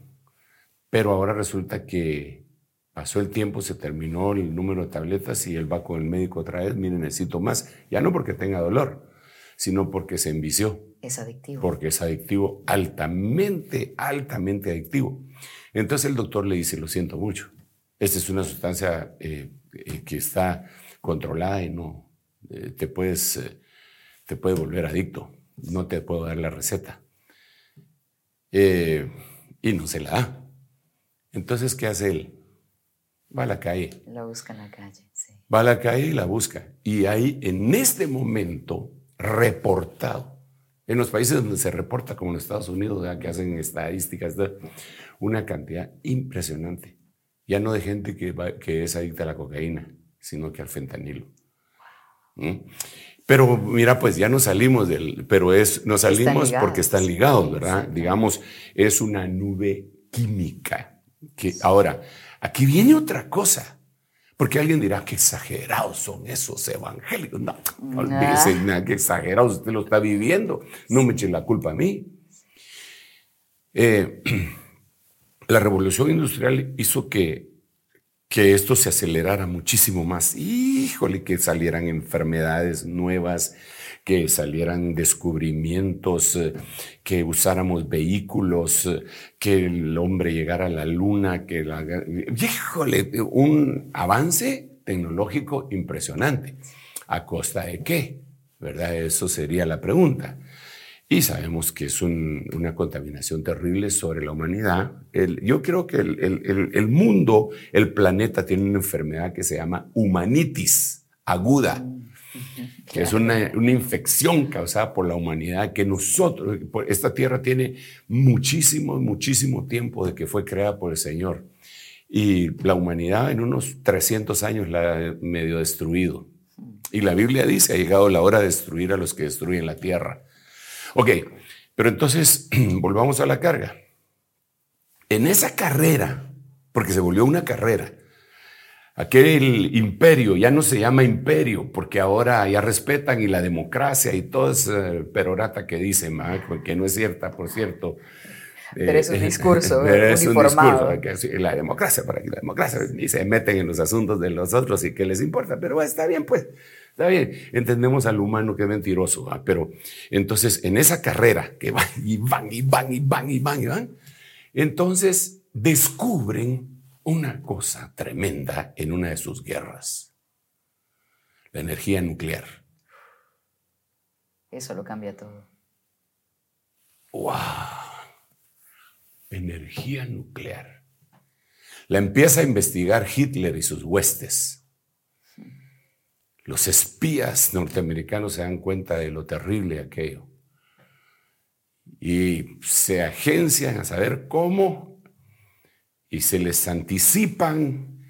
Pero ahora resulta que Pasó el tiempo, se terminó el número de tabletas y él va con el médico otra vez, mire, necesito más. Ya no porque tenga dolor, sino porque se envició. Es adictivo. Porque es adictivo, altamente, altamente adictivo. Entonces el doctor le dice, lo siento mucho, esta es una sustancia eh, eh, que está controlada y no eh, te, puedes, te puede volver adicto. No te puedo dar la receta. y no se la da. Entonces, ¿qué hace él? Va a la calle. La busca en la calle, sí. Va a la calle y la busca. Y ahí, en este momento, reportado, en los países donde se reporta, como en Estados Unidos, que hacen estadísticas, una cantidad impresionante. Ya no de gente que, que es adicta a la cocaína, sino que al fentanilo. ¿Mm? Pero mira, pues ya nos salimos del, pero es, nos salimos porque están ligados, ¿verdad? Digamos, es una nube química. Que ahora, Aquí viene otra cosa. Porque alguien dirá, qué exagerados son esos evangélicos. No, no olvídese, nada, qué exagerados, usted lo está viviendo. No me eche la culpa a mí. Eh, la revolución industrial hizo que, que esto se acelerara muchísimo más. Híjole, que salieran enfermedades nuevas, que salieran descubrimientos, eh, que usáramos vehículos, eh, que el hombre llegara a la luna, que la... Híjole, un avance tecnológico impresionante. ¿A costa de qué? ¿Verdad? Eso sería la pregunta. Y sabemos que es una contaminación terrible sobre la humanidad. yo creo que el, el, mundo, el planeta, tiene una enfermedad que se llama humanitis aguda que es una, una, infección causada por la humanidad, que nosotros, esta tierra tiene muchísimo, muchísimo tiempo de que fue creada por el Señor. Y la humanidad en unos 300 años la ha medio destruido. Y la Biblia dice, ha llegado la hora de destruir a los que destruyen la tierra. Ok, pero entonces volvamos a la carga. En esa carrera, porque se volvió una carrera, Aquel imperio ya no se llama imperio porque ahora ya respetan y la democracia y todo ese perorata que dicen, que no es cierta, por cierto. Pero es un eh, discurso es uniformado. Un discurso, que la democracia, para que la democracia, y se meten en los asuntos de los otros y qué les importa, pero está bien, pues, está bien. Entendemos al humano que es mentiroso, pero entonces en esa carrera que van y van y van y van y van y van, entonces descubren una cosa tremenda en una de sus guerras, la energía nuclear. Eso lo cambia todo. ¡Wow! energía nuclear. La empieza a investigar Hitler y sus huestes. Los espías norteamericanos se dan cuenta de lo terrible aquello. Y se agencian a saber cómo y se les anticipan.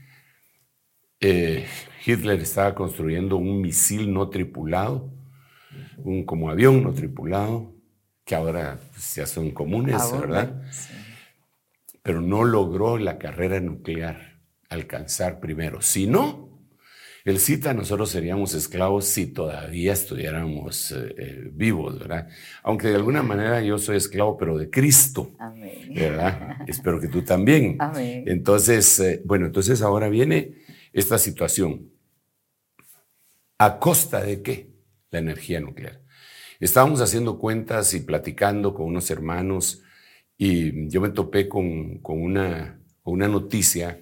Eh, Hitler estaba construyendo un misil no tripulado, un como avión no tripulado, que ahora pues, ya son comunes, ¿verdad? pero no logró la carrera nuclear alcanzar primero. Si no, el cita nosotros seríamos esclavos si todavía estuviéramos eh, eh, vivos, ¿verdad? Aunque de alguna manera yo soy esclavo, pero de Cristo, Amén. ¿verdad? Espero que tú también. Amén. Entonces, eh, bueno, entonces ahora viene esta situación. ¿A costa de qué? La energía nuclear. Estábamos haciendo cuentas y platicando con unos hermanos y yo me topé con, una, una noticia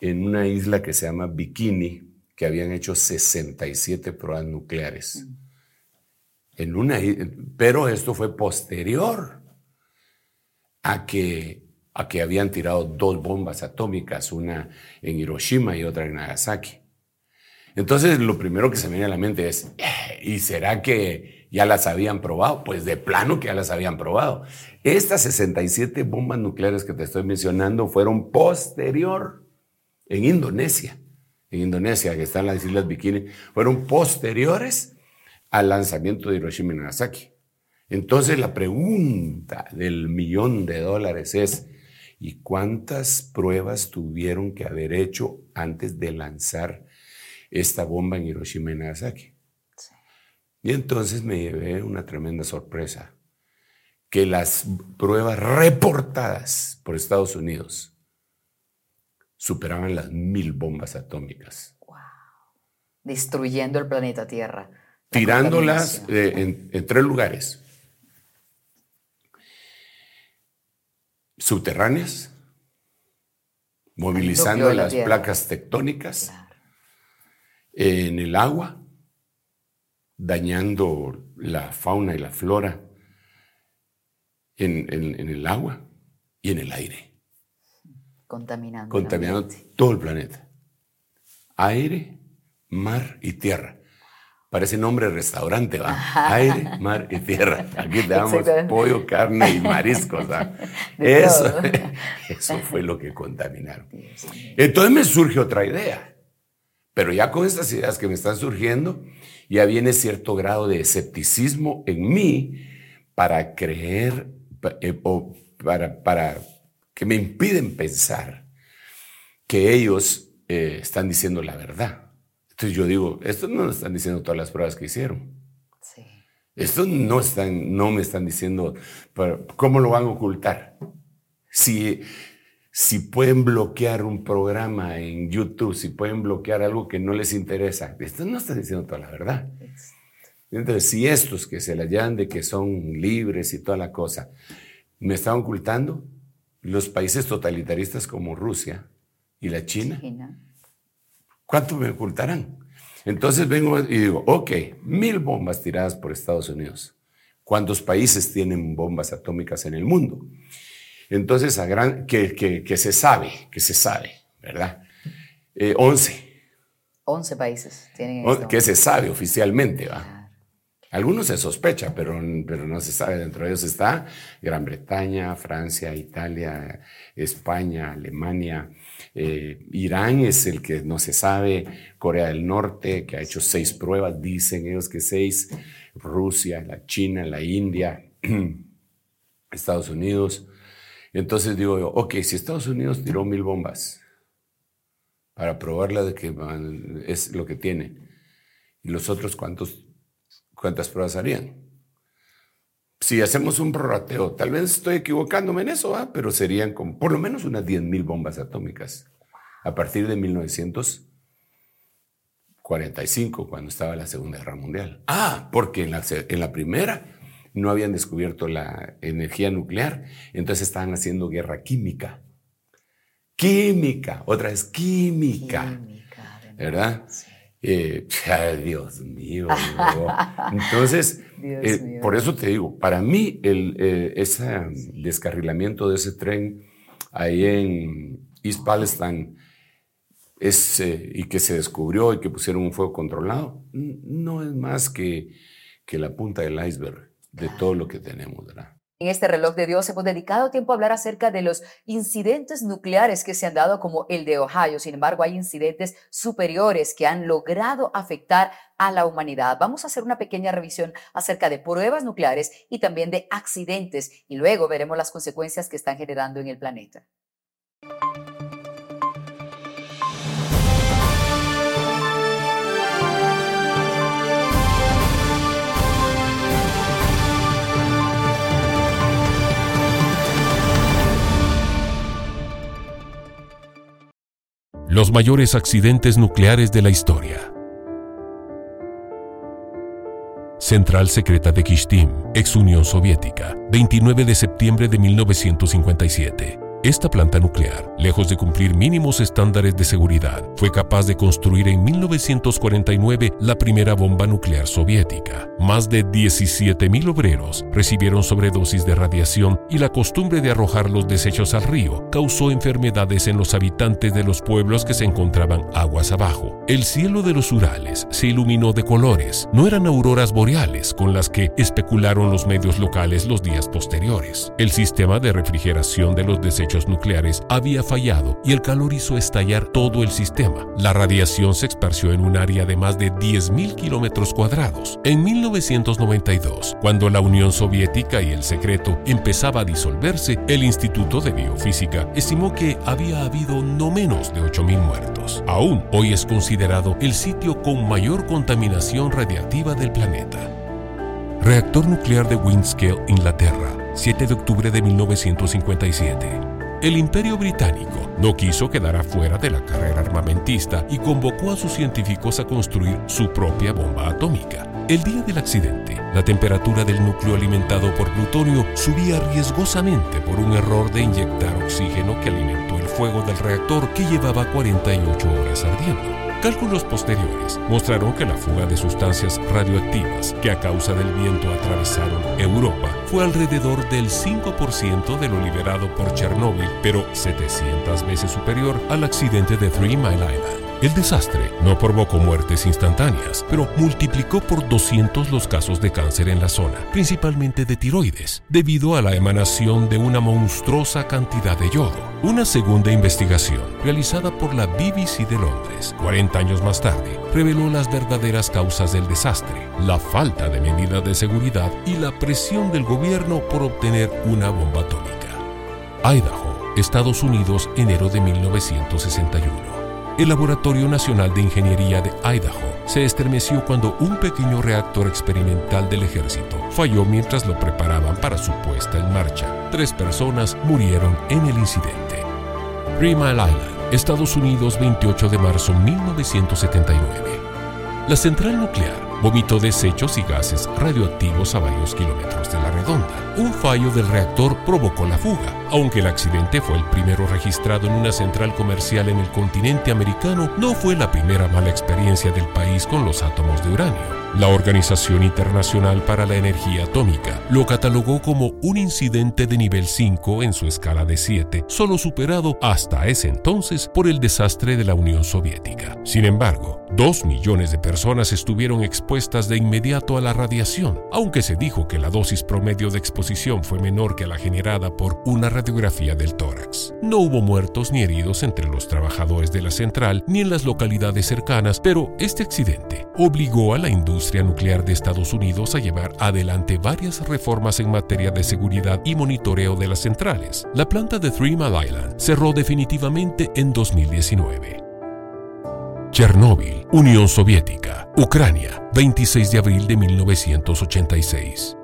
en una isla que se llama Bikini, que habían hecho 67 pruebas nucleares. En una, pero esto fue posterior a que, a que habían tirado dos bombas atómicas, una en Hiroshima y otra en Nagasaki. Entonces, lo primero que se me viene a la mente es, eh, ¿y será que ya las habían probado, pues de plano que ya las habían probado. Estas 67 bombas nucleares que te estoy mencionando fueron posterior en Indonesia, en Indonesia, que están las Islas Bikini, fueron posteriores al lanzamiento de Hiroshima y Nagasaki. Entonces la pregunta del millón de dólares es, ¿y cuántas pruebas tuvieron que haber hecho antes de lanzar esta bomba en Hiroshima y Nagasaki? Y entonces me llevé una tremenda sorpresa, que las pruebas reportadas por Estados Unidos superaban las mil bombas atómicas. Wow. Destruyendo el planeta Tierra. Tirándolas en, en tres lugares. Subterráneas, movilizando las placas tectónicas, en el agua dañando la fauna y la flora en, el agua y en el aire. Contaminando. Contaminando todo el planeta. Aire, mar y tierra. Parece nombre de restaurante, ¿va? Aire, mar y tierra. Aquí te damos pollo, carne y mariscos. Eso, eso fue lo que contaminaron. Entonces me surge otra idea. Pero ya con estas ideas que me están surgiendo, ya viene cierto grado de escepticismo en mí para creer eh, o para, para que me impiden pensar que ellos eh, están diciendo la verdad. Entonces yo digo, esto no están diciendo todas las pruebas que hicieron. Sí. Esto no, están, no me están diciendo, ¿cómo lo van a ocultar? Si, si pueden bloquear un programa en YouTube, si pueden bloquear algo que no les interesa, esto no está diciendo toda la verdad. Entonces, si estos que se la llaman de que son libres y toda la cosa, me están ocultando, los países totalitaristas como Rusia y la China, ¿cuánto me ocultarán? Entonces vengo y digo, ok, mil bombas tiradas por Estados Unidos. ¿Cuántos países tienen bombas atómicas en el mundo? Entonces, a gran, que, que, se sabe, que se sabe, ¿verdad? Eh, 11. 11 países tienen. Que se sabe oficialmente, ¿va? Algunos se sospecha, pero, pero no se sabe. Dentro de ellos está Gran Bretaña, Francia, Italia, España, Alemania. Eh, Irán es el que no se sabe. Corea del Norte, que ha hecho seis pruebas, dicen ellos que seis. Rusia, la China, la India, Estados Unidos. Entonces digo yo, ok, si Estados Unidos tiró mil bombas, para probarla de que es lo que tiene. ¿Y los otros cuántos, cuántas pruebas harían? Si hacemos un prorrateo, tal vez estoy equivocándome en eso, pero serían como por lo menos unas 10.000 bombas atómicas a partir de 1945, cuando estaba la Segunda Guerra Mundial. Ah, porque en la, en la primera no habían descubierto la energía nuclear, entonces estaban haciendo guerra química. Química, otra vez química. ¿Verdad? Eh, Dios mío. Entonces, eh, por eso te digo, para mí el, eh, ese descarrilamiento de ese tren ahí en East Palestine es, y que se descubrió y que pusieron un fuego controlado, no es más que, que la punta del iceberg de todo lo que tenemos, ¿verdad? En este reloj de Dios hemos dedicado tiempo a hablar acerca de los incidentes nucleares que se han dado como el de Ohio. Sin embargo, hay incidentes superiores que han logrado afectar a la humanidad. Vamos a hacer una pequeña revisión acerca de pruebas nucleares y también de accidentes y luego veremos las consecuencias que están generando en el planeta. Los mayores accidentes nucleares de la historia. Central Secreta de Kishtim, ex Unión Soviética, 29 de septiembre de 1957. Esta planta nuclear, lejos de cumplir mínimos estándares de seguridad, fue capaz de construir en 1949 la primera bomba nuclear soviética. Más de 17.000 obreros recibieron sobredosis de radiación y la costumbre de arrojar los desechos al río causó enfermedades en los habitantes de los pueblos que se encontraban aguas abajo. El cielo de los Urales se iluminó de colores. No eran auroras boreales con las que especularon los medios locales los días posteriores. El sistema de refrigeración de los desechos nucleares había fallado y el calor hizo estallar todo el sistema. La radiación se esparció en un área de más de 10.000 kilómetros cuadrados. En 1992, cuando la Unión Soviética y el secreto empezaba a disolverse, el Instituto de Biofísica estimó que había habido no menos de 8.000 muertos. Aún hoy es considerado el sitio con mayor contaminación radiactiva del planeta. Reactor nuclear de Windscale, Inglaterra, 7 de octubre de 1957 el imperio británico no quiso quedar afuera de la carrera armamentista y convocó a sus científicos a construir su propia bomba atómica. El día del accidente, la temperatura del núcleo alimentado por plutonio subía riesgosamente por un error de inyectar oxígeno que alimentó el fuego del reactor que llevaba 48 horas ardiendo. Cálculos posteriores mostraron que la fuga de sustancias radioactivas que a causa del viento atravesaron Europa fue alrededor del 5% de lo liberado por Chernóbil, pero 700 veces superior al accidente de Three Mile Island. El desastre no provocó muertes instantáneas, pero multiplicó por 200 los casos de cáncer en la zona, principalmente de tiroides, debido a la emanación de una monstruosa cantidad de yodo. Una segunda investigación, realizada por la BBC de Londres 40 años más tarde, reveló las verdaderas causas del desastre, la falta de medidas de seguridad y la presión del gobierno por obtener una bomba atómica. Idaho, Estados Unidos, enero de 1961 el Laboratorio Nacional de Ingeniería de Idaho se estremeció cuando un pequeño reactor experimental del ejército falló mientras lo preparaban para su puesta en marcha. Tres personas murieron en el incidente. Three Island, Estados Unidos, 28 de marzo de 1979. La central nuclear vomitó desechos y gases radioactivos a varios kilómetros de la redonda. Un fallo del reactor provocó la fuga. Aunque el accidente fue el primero registrado en una central comercial en el continente americano, no fue la primera mala experiencia del país con los átomos de uranio. La Organización Internacional para la Energía Atómica lo catalogó como un incidente de nivel 5 en su escala de 7, solo superado hasta ese entonces por el desastre de la Unión Soviética. Sin embargo, dos millones de personas estuvieron expuestas de inmediato a la radiación, aunque se dijo que la dosis promedio de exposición fue menor que la generada por una radiografía del tórax. No hubo muertos ni heridos entre los trabajadores de la central ni en las localidades cercanas, pero este accidente obligó a la industria nuclear de Estados Unidos a llevar adelante varias reformas en materia de seguridad y monitoreo de las centrales. La planta de Three Mile Island cerró definitivamente en 2019. Chernóbil, Unión Soviética, Ucrania, 26 de abril de 1986.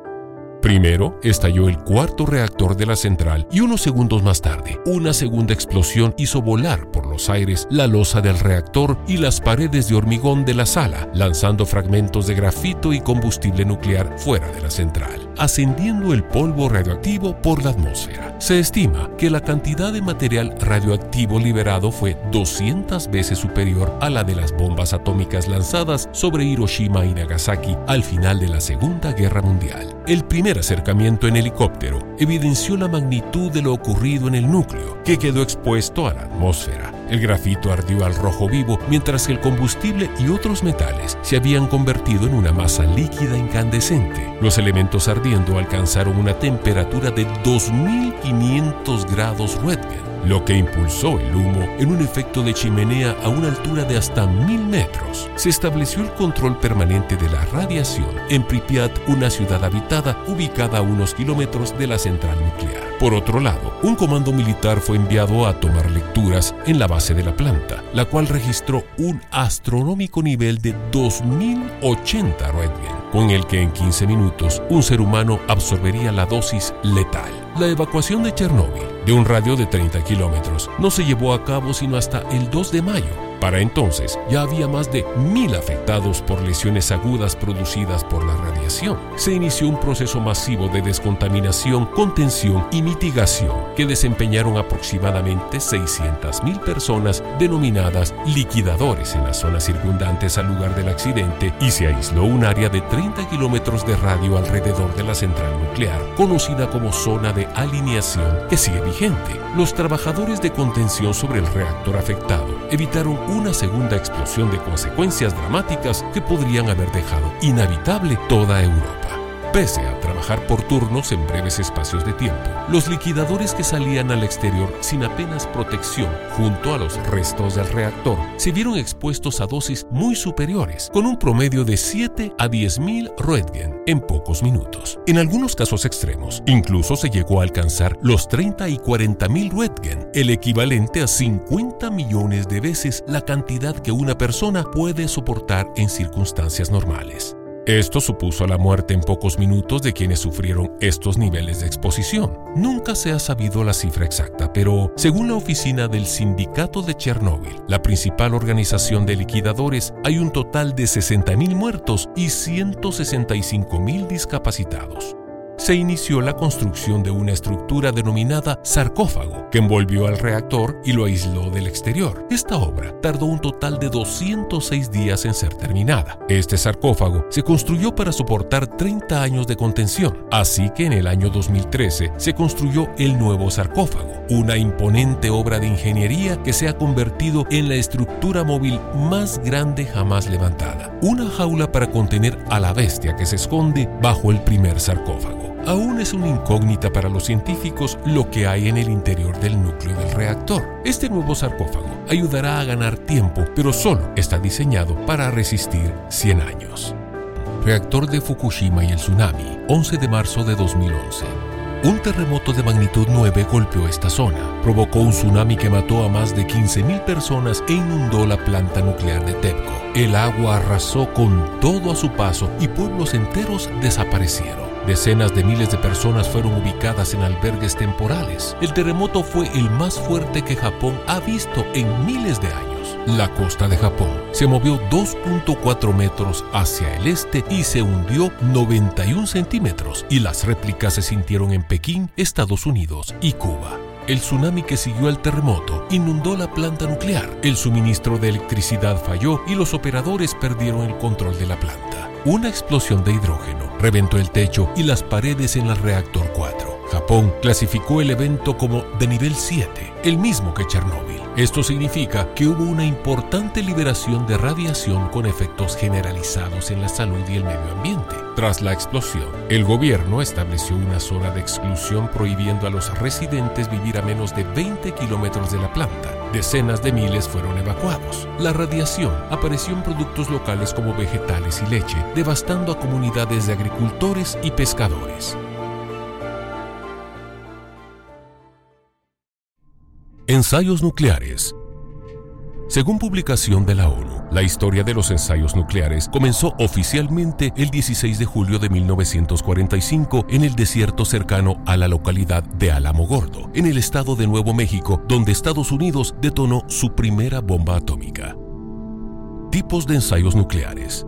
Primero estalló el cuarto reactor de la central y unos segundos más tarde, una segunda explosión hizo volar por los aires la losa del reactor y las paredes de hormigón de la sala, lanzando fragmentos de grafito y combustible nuclear fuera de la central, ascendiendo el polvo radioactivo por la atmósfera. Se estima que la cantidad de material radioactivo liberado fue 200 veces superior a la de las bombas atómicas lanzadas sobre Hiroshima y Nagasaki al final de la Segunda Guerra Mundial. El primer acercamiento en helicóptero evidenció la magnitud de lo ocurrido en el núcleo, que quedó expuesto a la atmósfera. El grafito ardió al rojo vivo mientras que el combustible y otros metales se habían convertido en una masa líquida incandescente. Los elementos ardiendo alcanzaron una temperatura de 2500 grados Röntgen lo que impulsó el humo en un efecto de chimenea a una altura de hasta mil metros. Se estableció el control permanente de la radiación en Pripyat, una ciudad habitada ubicada a unos kilómetros de la central nuclear. Por otro lado, un comando militar fue enviado a tomar lecturas en la base de la planta, la cual registró un astronómico nivel de 2080 Röntgen, con el que en 15 minutos un ser humano absorbería la dosis letal. La evacuación de Chernóbil, de un radio de 30 kilómetros, no se llevó a cabo sino hasta el 2 de mayo, para entonces ya había más de mil afectados por lesiones agudas producidas por la radiación. Se inició un proceso masivo de descontaminación, contención y mitigación que desempeñaron aproximadamente 600.000 personas denominadas liquidadores en las zonas circundantes al lugar del accidente y se aisló un área de 30 kilómetros de radio alrededor de la central nuclear, conocida como zona de alineación, que sigue vigente. Los trabajadores de contención sobre el reactor afectado evitaron una segunda explosión de consecuencias dramáticas que podrían haber dejado inhabitable toda Europa. Pese a trabajar por turnos en breves espacios de tiempo, los liquidadores que salían al exterior sin apenas protección junto a los restos del reactor se vieron expuestos a dosis muy superiores, con un promedio de 7 a 10 mil Röntgen en pocos minutos. En algunos casos extremos, incluso se llegó a alcanzar los 30 y 40 mil Röntgen, el equivalente a 50 millones de veces la cantidad que una persona puede soportar en circunstancias normales. Esto supuso la muerte en pocos minutos de quienes sufrieron estos niveles de exposición. Nunca se ha sabido la cifra exacta, pero según la oficina del Sindicato de Chernóbil, la principal organización de liquidadores, hay un total de 60.000 muertos y 165.000 discapacitados se inició la construcción de una estructura denominada sarcófago, que envolvió al reactor y lo aisló del exterior. Esta obra tardó un total de 206 días en ser terminada. Este sarcófago se construyó para soportar 30 años de contención, así que en el año 2013 se construyó el nuevo sarcófago, una imponente obra de ingeniería que se ha convertido en la estructura móvil más grande jamás levantada, una jaula para contener a la bestia que se esconde bajo el primer sarcófago. Aún es una incógnita para los científicos lo que hay en el interior del núcleo del reactor. Este nuevo sarcófago ayudará a ganar tiempo, pero solo está diseñado para resistir 100 años. Reactor de Fukushima y el tsunami, 11 de marzo de 2011. Un terremoto de magnitud 9 golpeó esta zona, provocó un tsunami que mató a más de 15.000 personas e inundó la planta nuclear de TEPCO. El agua arrasó con todo a su paso y pueblos enteros desaparecieron. Decenas de miles de personas fueron ubicadas en albergues temporales. El terremoto fue el más fuerte que Japón ha visto en miles de años. La costa de Japón se movió 2.4 metros hacia el este y se hundió 91 centímetros y las réplicas se sintieron en Pekín, Estados Unidos y Cuba. El tsunami que siguió al terremoto inundó la planta nuclear. El suministro de electricidad falló y los operadores perdieron el control de la planta. Una explosión de hidrógeno reventó el techo y las paredes en el reactor 4. Japón clasificó el evento como de nivel 7, el mismo que Chernóbil. Esto significa que hubo una importante liberación de radiación con efectos generalizados en la salud y el medio ambiente. Tras la explosión, el gobierno estableció una zona de exclusión prohibiendo a los residentes vivir a menos de 20 kilómetros de la planta. Decenas de miles fueron evacuados. La radiación apareció en productos locales como vegetales y leche, devastando a comunidades de agricultores y pescadores. Ensayos nucleares. Según publicación de la ONU, La historia de los ensayos nucleares comenzó oficialmente el 16 de julio de 1945 en el desierto cercano a la localidad de Alamogordo, en el estado de Nuevo México, donde Estados Unidos detonó su primera bomba atómica. Tipos de ensayos nucleares.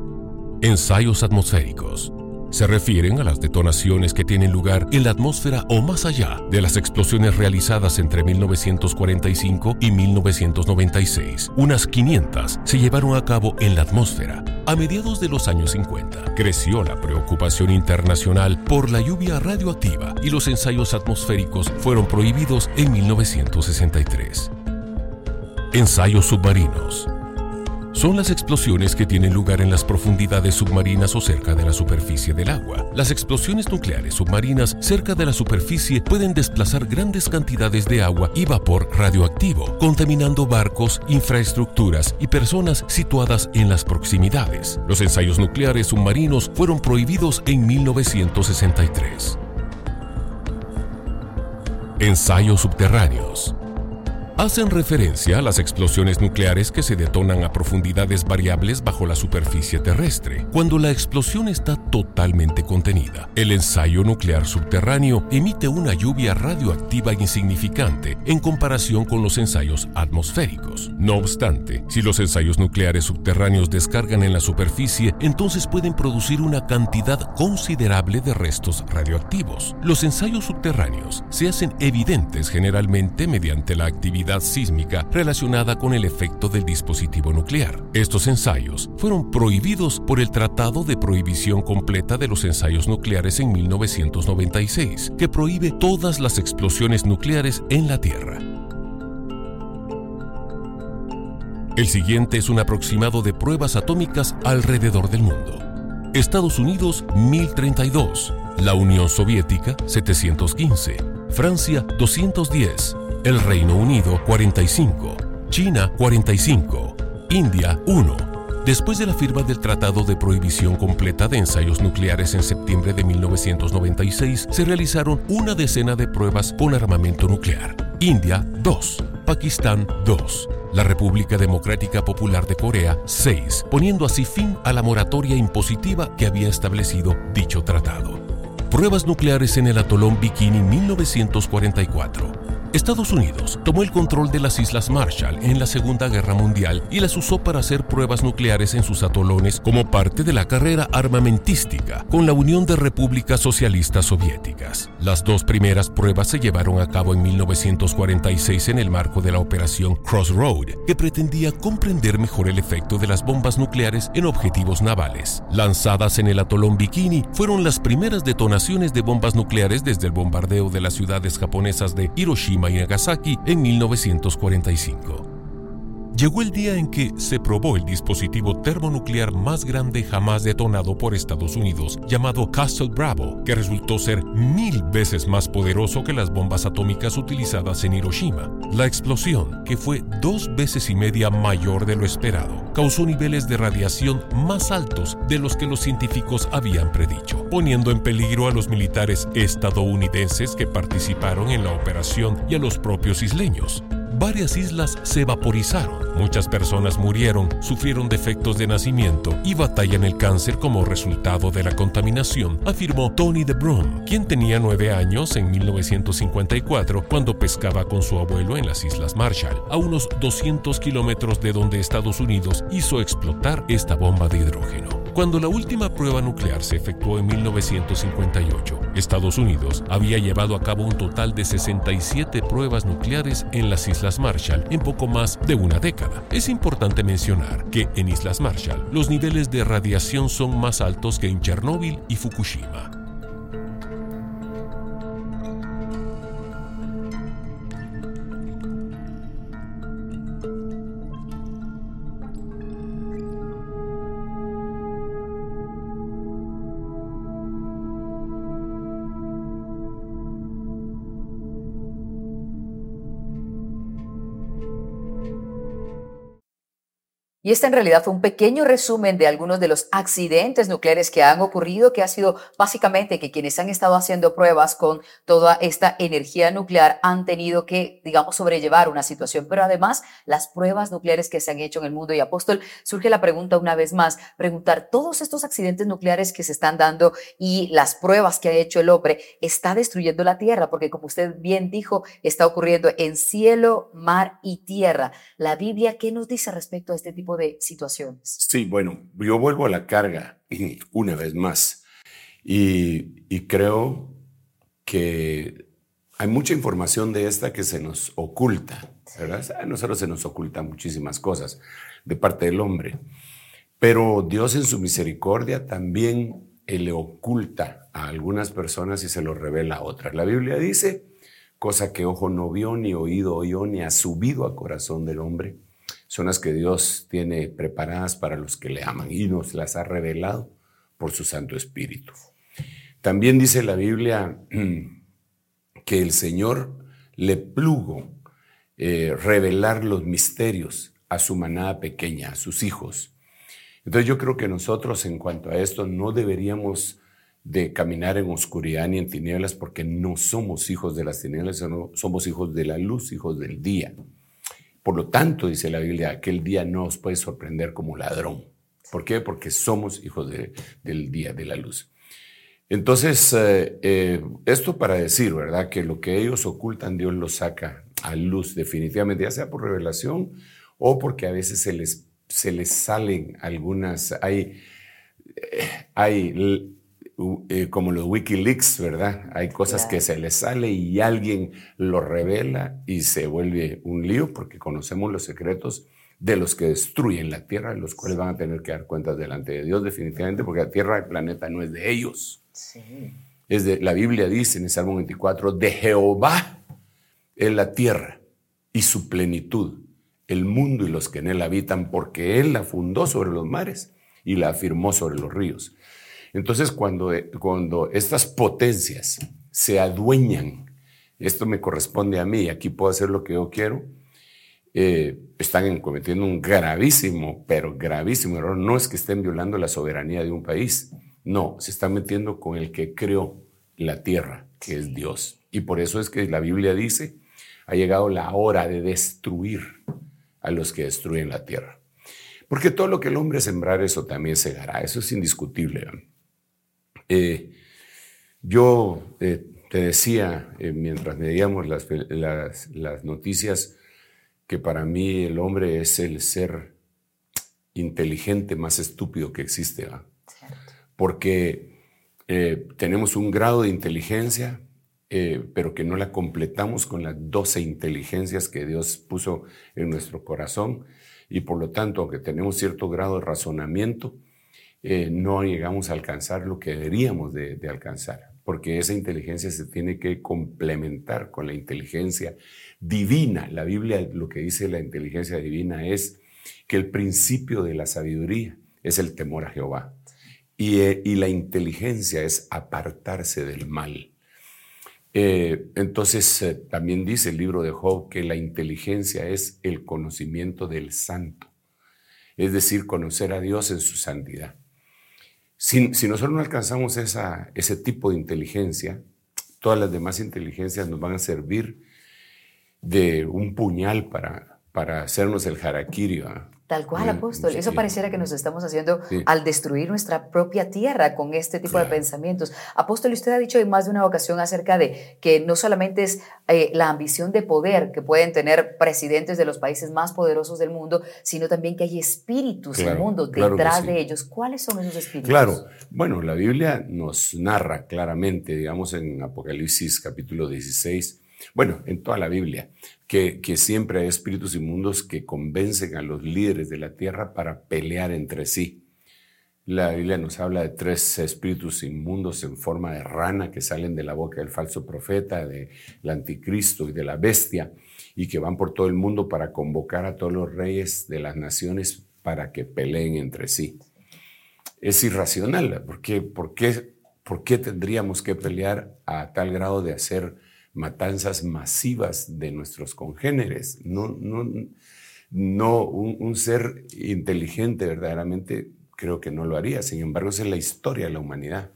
Ensayos atmosféricos se refieren a las detonaciones que tienen lugar en la atmósfera o más allá de las explosiones realizadas entre 1945 y 1996. Unas 500 se llevaron a cabo en la atmósfera. A mediados de los años 50, creció la preocupación internacional por la lluvia radioactiva y los ensayos atmosféricos fueron prohibidos en 1963. Ensayos submarinos son las explosiones que tienen lugar en las profundidades submarinas o cerca de la superficie del agua. Las explosiones nucleares submarinas cerca de la superficie pueden desplazar grandes cantidades de agua y vapor radioactivo, contaminando barcos, infraestructuras y personas situadas en las proximidades. Los ensayos nucleares submarinos fueron prohibidos en 1963. Ensayos subterráneos hacen referencia a las explosiones nucleares que se detonan a profundidades variables bajo la superficie terrestre, cuando la explosión está totalmente contenida. El ensayo nuclear subterráneo emite una lluvia radioactiva insignificante en comparación con los ensayos atmosféricos. No obstante, si los ensayos nucleares subterráneos descargan en la superficie, entonces pueden producir una cantidad considerable de restos radioactivos. Los ensayos subterráneos se hacen evidentes generalmente mediante la actividad sísmica relacionada con el efecto del dispositivo nuclear. Estos ensayos fueron prohibidos por el Tratado de Prohibición Completa de los Ensayos Nucleares en 1996, que prohíbe todas las explosiones nucleares en la Tierra. El siguiente es un aproximado de pruebas atómicas alrededor del mundo. Estados Unidos 1032, la Unión Soviética 715, Francia 210, el Reino Unido 45, China 45, India 1. Después de la firma del Tratado de Prohibición Completa de Ensayos Nucleares en septiembre de 1996, se realizaron una decena de pruebas con armamento nuclear. India 2, Pakistán 2, la República Democrática Popular de Corea 6, poniendo así fin a la moratoria impositiva que había establecido dicho tratado. Pruebas nucleares en el atolón Bikini 1944. Estados Unidos tomó el control de las Islas Marshall en la Segunda Guerra Mundial y las usó para hacer pruebas nucleares en sus atolones como parte de la carrera armamentística con la Unión de Repúblicas Socialistas Soviéticas. Las dos primeras pruebas se llevaron a cabo en 1946 en el marco de la Operación Crossroad, que pretendía comprender mejor el efecto de las bombas nucleares en objetivos navales. Lanzadas en el atolón Bikini, fueron las primeras detonaciones de bombas nucleares desde el bombardeo de las ciudades japonesas de Hiroshima y Nagasaki en 1945. Llegó el día en que se probó el dispositivo termonuclear más grande jamás detonado por Estados Unidos, llamado Castle Bravo, que resultó ser mil veces más poderoso que las bombas atómicas utilizadas en Hiroshima. La explosión, que fue dos veces y media mayor de lo esperado, causó niveles de radiación más altos de los que los científicos habían predicho, poniendo en peligro a los militares estadounidenses que participaron en la operación y a los propios isleños varias islas se vaporizaron, muchas personas murieron, sufrieron defectos de nacimiento y batallan el cáncer como resultado de la contaminación, afirmó Tony de Brum, quien tenía nueve años en 1954 cuando pescaba con su abuelo en las Islas Marshall, a unos 200 kilómetros de donde Estados Unidos hizo explotar esta bomba de hidrógeno. Cuando la última prueba nuclear se efectuó en 1958, Estados Unidos había llevado a cabo un total de 67 pruebas nucleares en las Islas Marshall en poco más de una década. Es importante mencionar que en Islas Marshall los niveles de radiación son más altos que en Chernóbil y Fukushima. Y este en realidad fue un pequeño resumen de algunos de los accidentes nucleares que han ocurrido, que ha sido básicamente que quienes han estado haciendo pruebas con toda esta energía nuclear han tenido que, digamos, sobrellevar una situación. Pero además, las pruebas nucleares que se han hecho en el mundo. Y apóstol, surge la pregunta una vez más, preguntar, todos estos accidentes nucleares que se están dando y las pruebas que ha hecho el hombre, ¿está destruyendo la Tierra? Porque como usted bien dijo, está ocurriendo en cielo, mar y tierra. La Biblia, ¿qué nos dice respecto a este tipo de situaciones. Sí, bueno, yo vuelvo a la carga una vez más y, creo que hay mucha información de esta que se nos oculta, ¿verdad? A nosotros se nos ocultan muchísimas cosas de parte del hombre, pero Dios en su misericordia también le oculta a algunas personas y se lo revela a otras. La Biblia dice, cosa que ojo no vio, ni oído oyó, ni ha subido a corazón del hombre, son las que Dios tiene preparadas para los que le aman y nos las ha revelado por su Santo Espíritu. También dice la Biblia que el Señor le plugo eh, revelar los misterios a su manada pequeña, a sus hijos. Entonces yo creo que nosotros en cuanto a esto no deberíamos de caminar en oscuridad ni en tinieblas porque no somos hijos de las tinieblas, somos hijos de la luz, hijos del día. Por lo tanto, dice la Biblia, aquel día no os puede sorprender como ladrón. ¿Por qué? Porque somos hijos del día, de la luz. Entonces, eh, eh, esto para decir, ¿verdad? Que lo que ellos ocultan, Dios lo saca a luz definitivamente, ya sea por revelación o porque a veces se les, se les salen algunas, hay, eh, hay eh, como los Wikileaks, ¿verdad? Hay cosas que se les sale y alguien lo revela y se vuelve un lío porque conocemos los secretos de los que destruyen la tierra, los cuales van a tener que dar cuentas delante de Dios definitivamente porque la tierra, el planeta no es de ellos. Sí. Es de, la Biblia dice en el Salmo 24, de Jehová es la tierra y su plenitud, el mundo y los que en él habitan, porque él la fundó sobre los mares y la afirmó sobre los ríos. Entonces, cuando, eh, cuando estas potencias se adueñan, esto me corresponde a mí, aquí puedo hacer lo que yo quiero, eh, están cometiendo un gravísimo, pero gravísimo error. No es que estén violando la soberanía de un país, no, se están metiendo con el que creó la tierra, que es Dios. Y por eso es que la Biblia dice, ha llegado la hora de destruir a los que destruyen la tierra. Porque todo lo que el hombre sembrar, eso también segará, eso es indiscutible. Eh, yo eh, te decía, eh, mientras medíamos las, las, noticias, que para mí el hombre es el ser inteligente más estúpido que existe, porque tenemos un grado de inteligencia, pero que no la completamos con las 12 inteligencias que Dios puso en nuestro corazón, y por lo tanto, aunque tenemos cierto grado de razonamiento, eh, no llegamos a alcanzar lo que deberíamos de, alcanzar, porque esa inteligencia se tiene que complementar con la inteligencia divina. La Biblia lo que dice la inteligencia divina es que el principio de la sabiduría es el temor a Jehová y, eh, la inteligencia es apartarse del mal. Eh, entonces también dice el libro de Job que la inteligencia es el conocimiento del santo, es decir, conocer a Dios en su santidad. Si, nosotros no alcanzamos ese tipo de inteligencia, todas las demás inteligencias nos van a servir de un puñal para, para hacernos el harakiri. Tal cual, apóstol. Eso pareciera que nos estamos haciendo al destruir nuestra propia tierra con este tipo de pensamientos. Apóstol, usted ha dicho en más de una ocasión acerca de que no solamente es eh, la ambición de poder que pueden tener presidentes de los países más poderosos del mundo, sino también que hay espíritus en el mundo detrás de ellos. ¿Cuáles son esos espíritus? Claro. Bueno, la Biblia nos narra claramente, digamos en Apocalipsis capítulo 16, bueno, en toda la Biblia, que, siempre hay espíritus inmundos que convencen a los líderes de la tierra para pelear entre sí. La Biblia nos habla de tres espíritus inmundos en forma de rana que salen de la boca del falso profeta, del anticristo y de la bestia, y que van por todo el mundo para convocar a todos los reyes de las naciones para que peleen entre sí. Es irracional, porque ¿por qué, por qué tendríamos que pelear a tal grado de hacer matanzas masivas de nuestros congéneres. No, no, no, un, ser inteligente verdaderamente creo que no lo haría. Sin embargo, esa es la historia de la humanidad.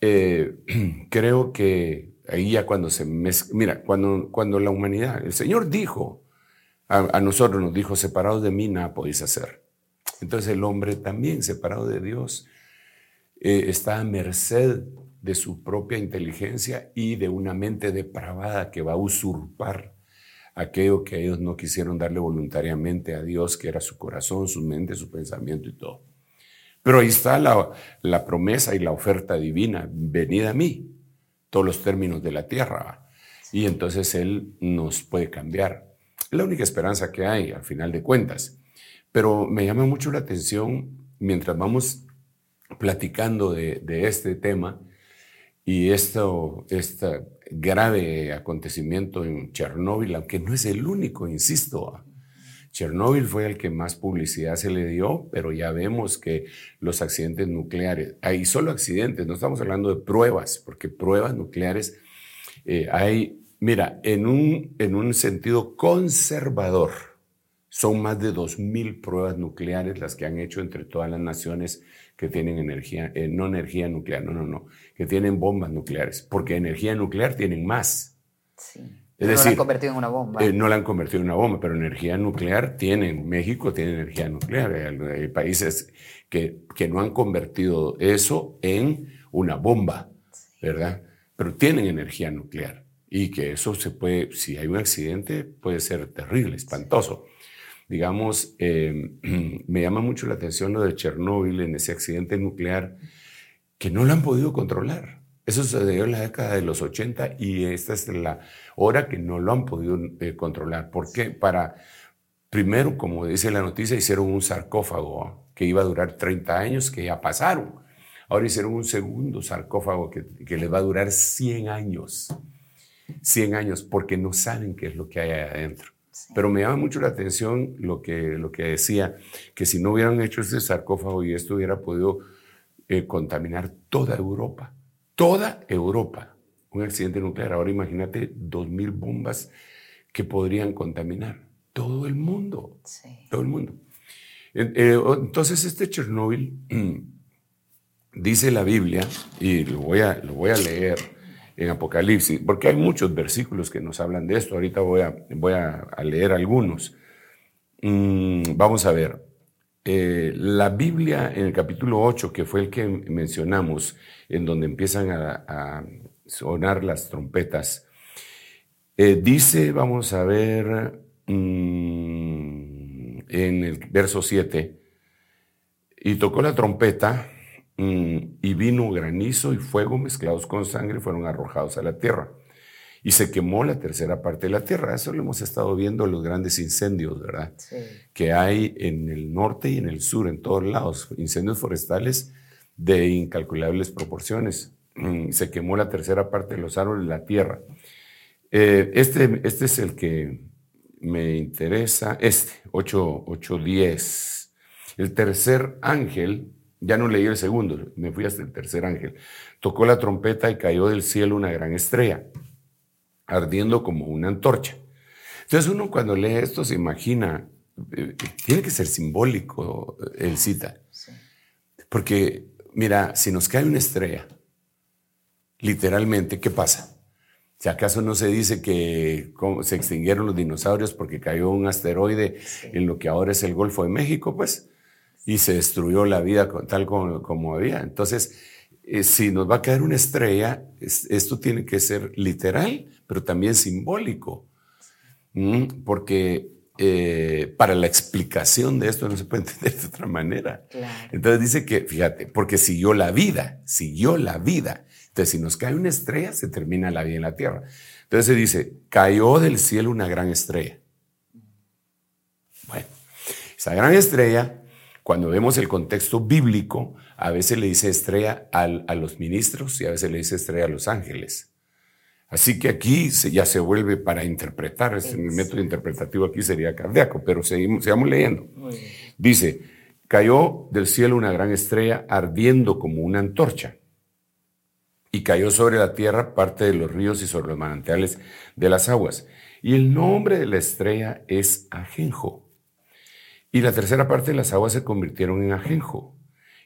Eh, creo que ahí ya cuando se mira, cuando, cuando la humanidad, el Señor dijo, a, nosotros nos dijo, separados de mí nada podéis hacer. Entonces el hombre también, separado de Dios, eh, está a merced de su propia inteligencia y de una mente depravada que va a usurpar aquello que ellos no quisieron darle voluntariamente a Dios, que era su corazón, su mente, su pensamiento y todo. Pero ahí está la, la promesa y la oferta divina, venid a mí, todos los términos de la tierra. Y entonces Él nos puede cambiar. Es la única esperanza que hay, al final de cuentas. Pero me llama mucho la atención, mientras vamos platicando de, de este tema, y esto, este grave acontecimiento en Chernóbil, aunque no es el único, insisto, Chernóbil fue el que más publicidad se le dio, pero ya vemos que los accidentes nucleares, hay solo accidentes, no estamos hablando de pruebas, porque pruebas nucleares eh, hay, mira, en un, en un sentido conservador, son más de 2.000 pruebas nucleares las que han hecho entre todas las naciones que tienen energía, eh, no energía nuclear, no, no, no, que tienen bombas nucleares, porque energía nuclear tienen más. Sí. Es decir, no la han convertido en una bomba. Eh, no la han convertido en una bomba, pero energía nuclear tienen. México tiene energía nuclear. Hay, países que, que, no han convertido eso en una bomba, ¿verdad? Pero tienen energía nuclear. Y que eso se puede, si hay un accidente, puede ser terrible, espantoso digamos, em, me llama mucho la atención lo de Chernóbil en ese accidente nuclear que no lo han podido controlar. Eso sucedió en la década de los 80 y esta es la hora que no lo han podido eh, controlar. ¿Por qué? Para, primero, como dice la noticia, hicieron un sarcófago que iba a durar 30 años, que ya pasaron. Ahora hicieron un segundo sarcófago que, que les va a durar 100 años. 100 años, porque no saben qué es lo que hay adentro. Pero me llama mucho la atención lo que, lo que decía, que si no hubieran hecho ese sarcófago y esto hubiera podido eh, contaminar toda Europa, toda Europa, un accidente nuclear. Ahora imagínate dos mil bombas que podrían contaminar todo el mundo, todo el mundo. Eh, entonces este Chernóbil, dice la Biblia, y lo voy a, lo voy a leer, en Apocalipsis, porque hay muchos versículos que nos hablan de esto. Ahorita voy a, voy a, leer algunos. Mm, vamos a ver. Eh, la Biblia en el capítulo 8, que fue el que mencionamos, en donde empiezan a, sonar las trompetas, eh, dice, vamos a ver, mm, en el verso 7, y tocó la trompeta y vino granizo y fuego mezclados con sangre fueron arrojados a la tierra. Y se quemó la tercera parte de la tierra. Eso lo hemos estado viendo los grandes incendios, ¿verdad? Que hay en el norte y en el sur, en todos lados. Incendios forestales de incalculables proporciones. Mm, se quemó la tercera parte de los árboles de la tierra. Eh, este, este es el que me interesa, este, 8.10. el tercer ángel ya no leí el segundo, me fui hasta el tercer ángel. Tocó la trompeta y cayó del cielo una gran estrella, ardiendo como una antorcha. Entonces uno cuando lee esto se imagina, eh, tiene que ser simbólico el cita. Porque, mira, si nos cae una estrella, literalmente, ¿qué pasa? Si acaso no se dice que se extinguieron los dinosaurios porque cayó un asteroide en lo que ahora es el Golfo de México, pues y se destruyó la vida tal como, había. Entonces, eh, si nos va a caer una estrella, esto tiene que ser literal, pero también simbólico, porque eh, para la explicación de esto no se puede entender de otra manera. Entonces dice que, fíjate, porque siguió la vida, siguió la vida. Entonces, si nos cae una estrella, se termina la vida en la tierra. Entonces se dice, cayó del cielo una gran estrella. Bueno, esa gran estrella cuando vemos el contexto bíblico, a veces le dice estrella a los ministros y a veces le dice estrella a los ángeles. Así que aquí ya se vuelve para interpretar, el método interpretativo aquí sería cardíaco, pero seguimos, sigamos leyendo. Dice, cayó del cielo una gran estrella ardiendo como una antorcha y cayó sobre la tierra parte de los ríos y sobre los manantiales de las aguas Y el nombre de la estrella es Ajenjo. Y la tercera parte de las aguas se convirtieron en Ajenjo.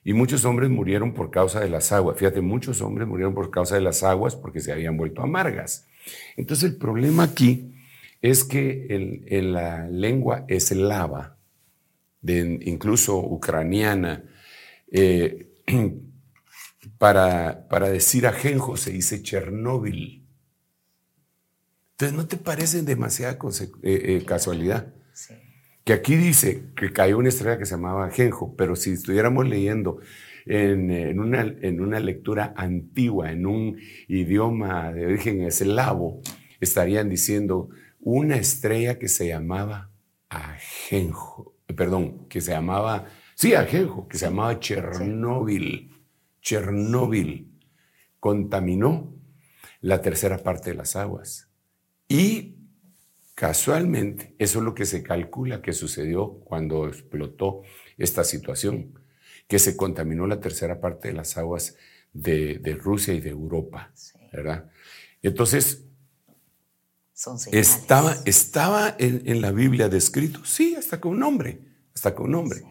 Y muchos hombres murieron por causa de las aguas. Fíjate, muchos hombres murieron por causa de las aguas porque se habían vuelto amargas. Entonces el problema aquí es que en, la lengua eslava, de, incluso ucraniana, eh, para, para decir ajenjo se dice Chernóbil. Entonces, ¿no te parece demasiada eh, eh, casualidad? Que aquí dice que cayó una estrella que se llamaba Ajenjo, pero si estuviéramos leyendo en, una, en, una, lectura antigua, en un idioma de origen eslavo, estarían diciendo una estrella que se llamaba Ajenjo, perdón, que se llamaba, sí, Ajenjo, que se llamaba Chernóbil. Chernóbil contaminó la tercera parte de las aguas. Y casualmente, eso es lo que se calcula que sucedió cuando explotó esta situación, que se contaminó la tercera parte de las aguas de, Rusia y de Europa, ¿verdad? Entonces, estaba, estaba en, la Biblia descrito, sí, hasta con un nombre, hasta con un nombre.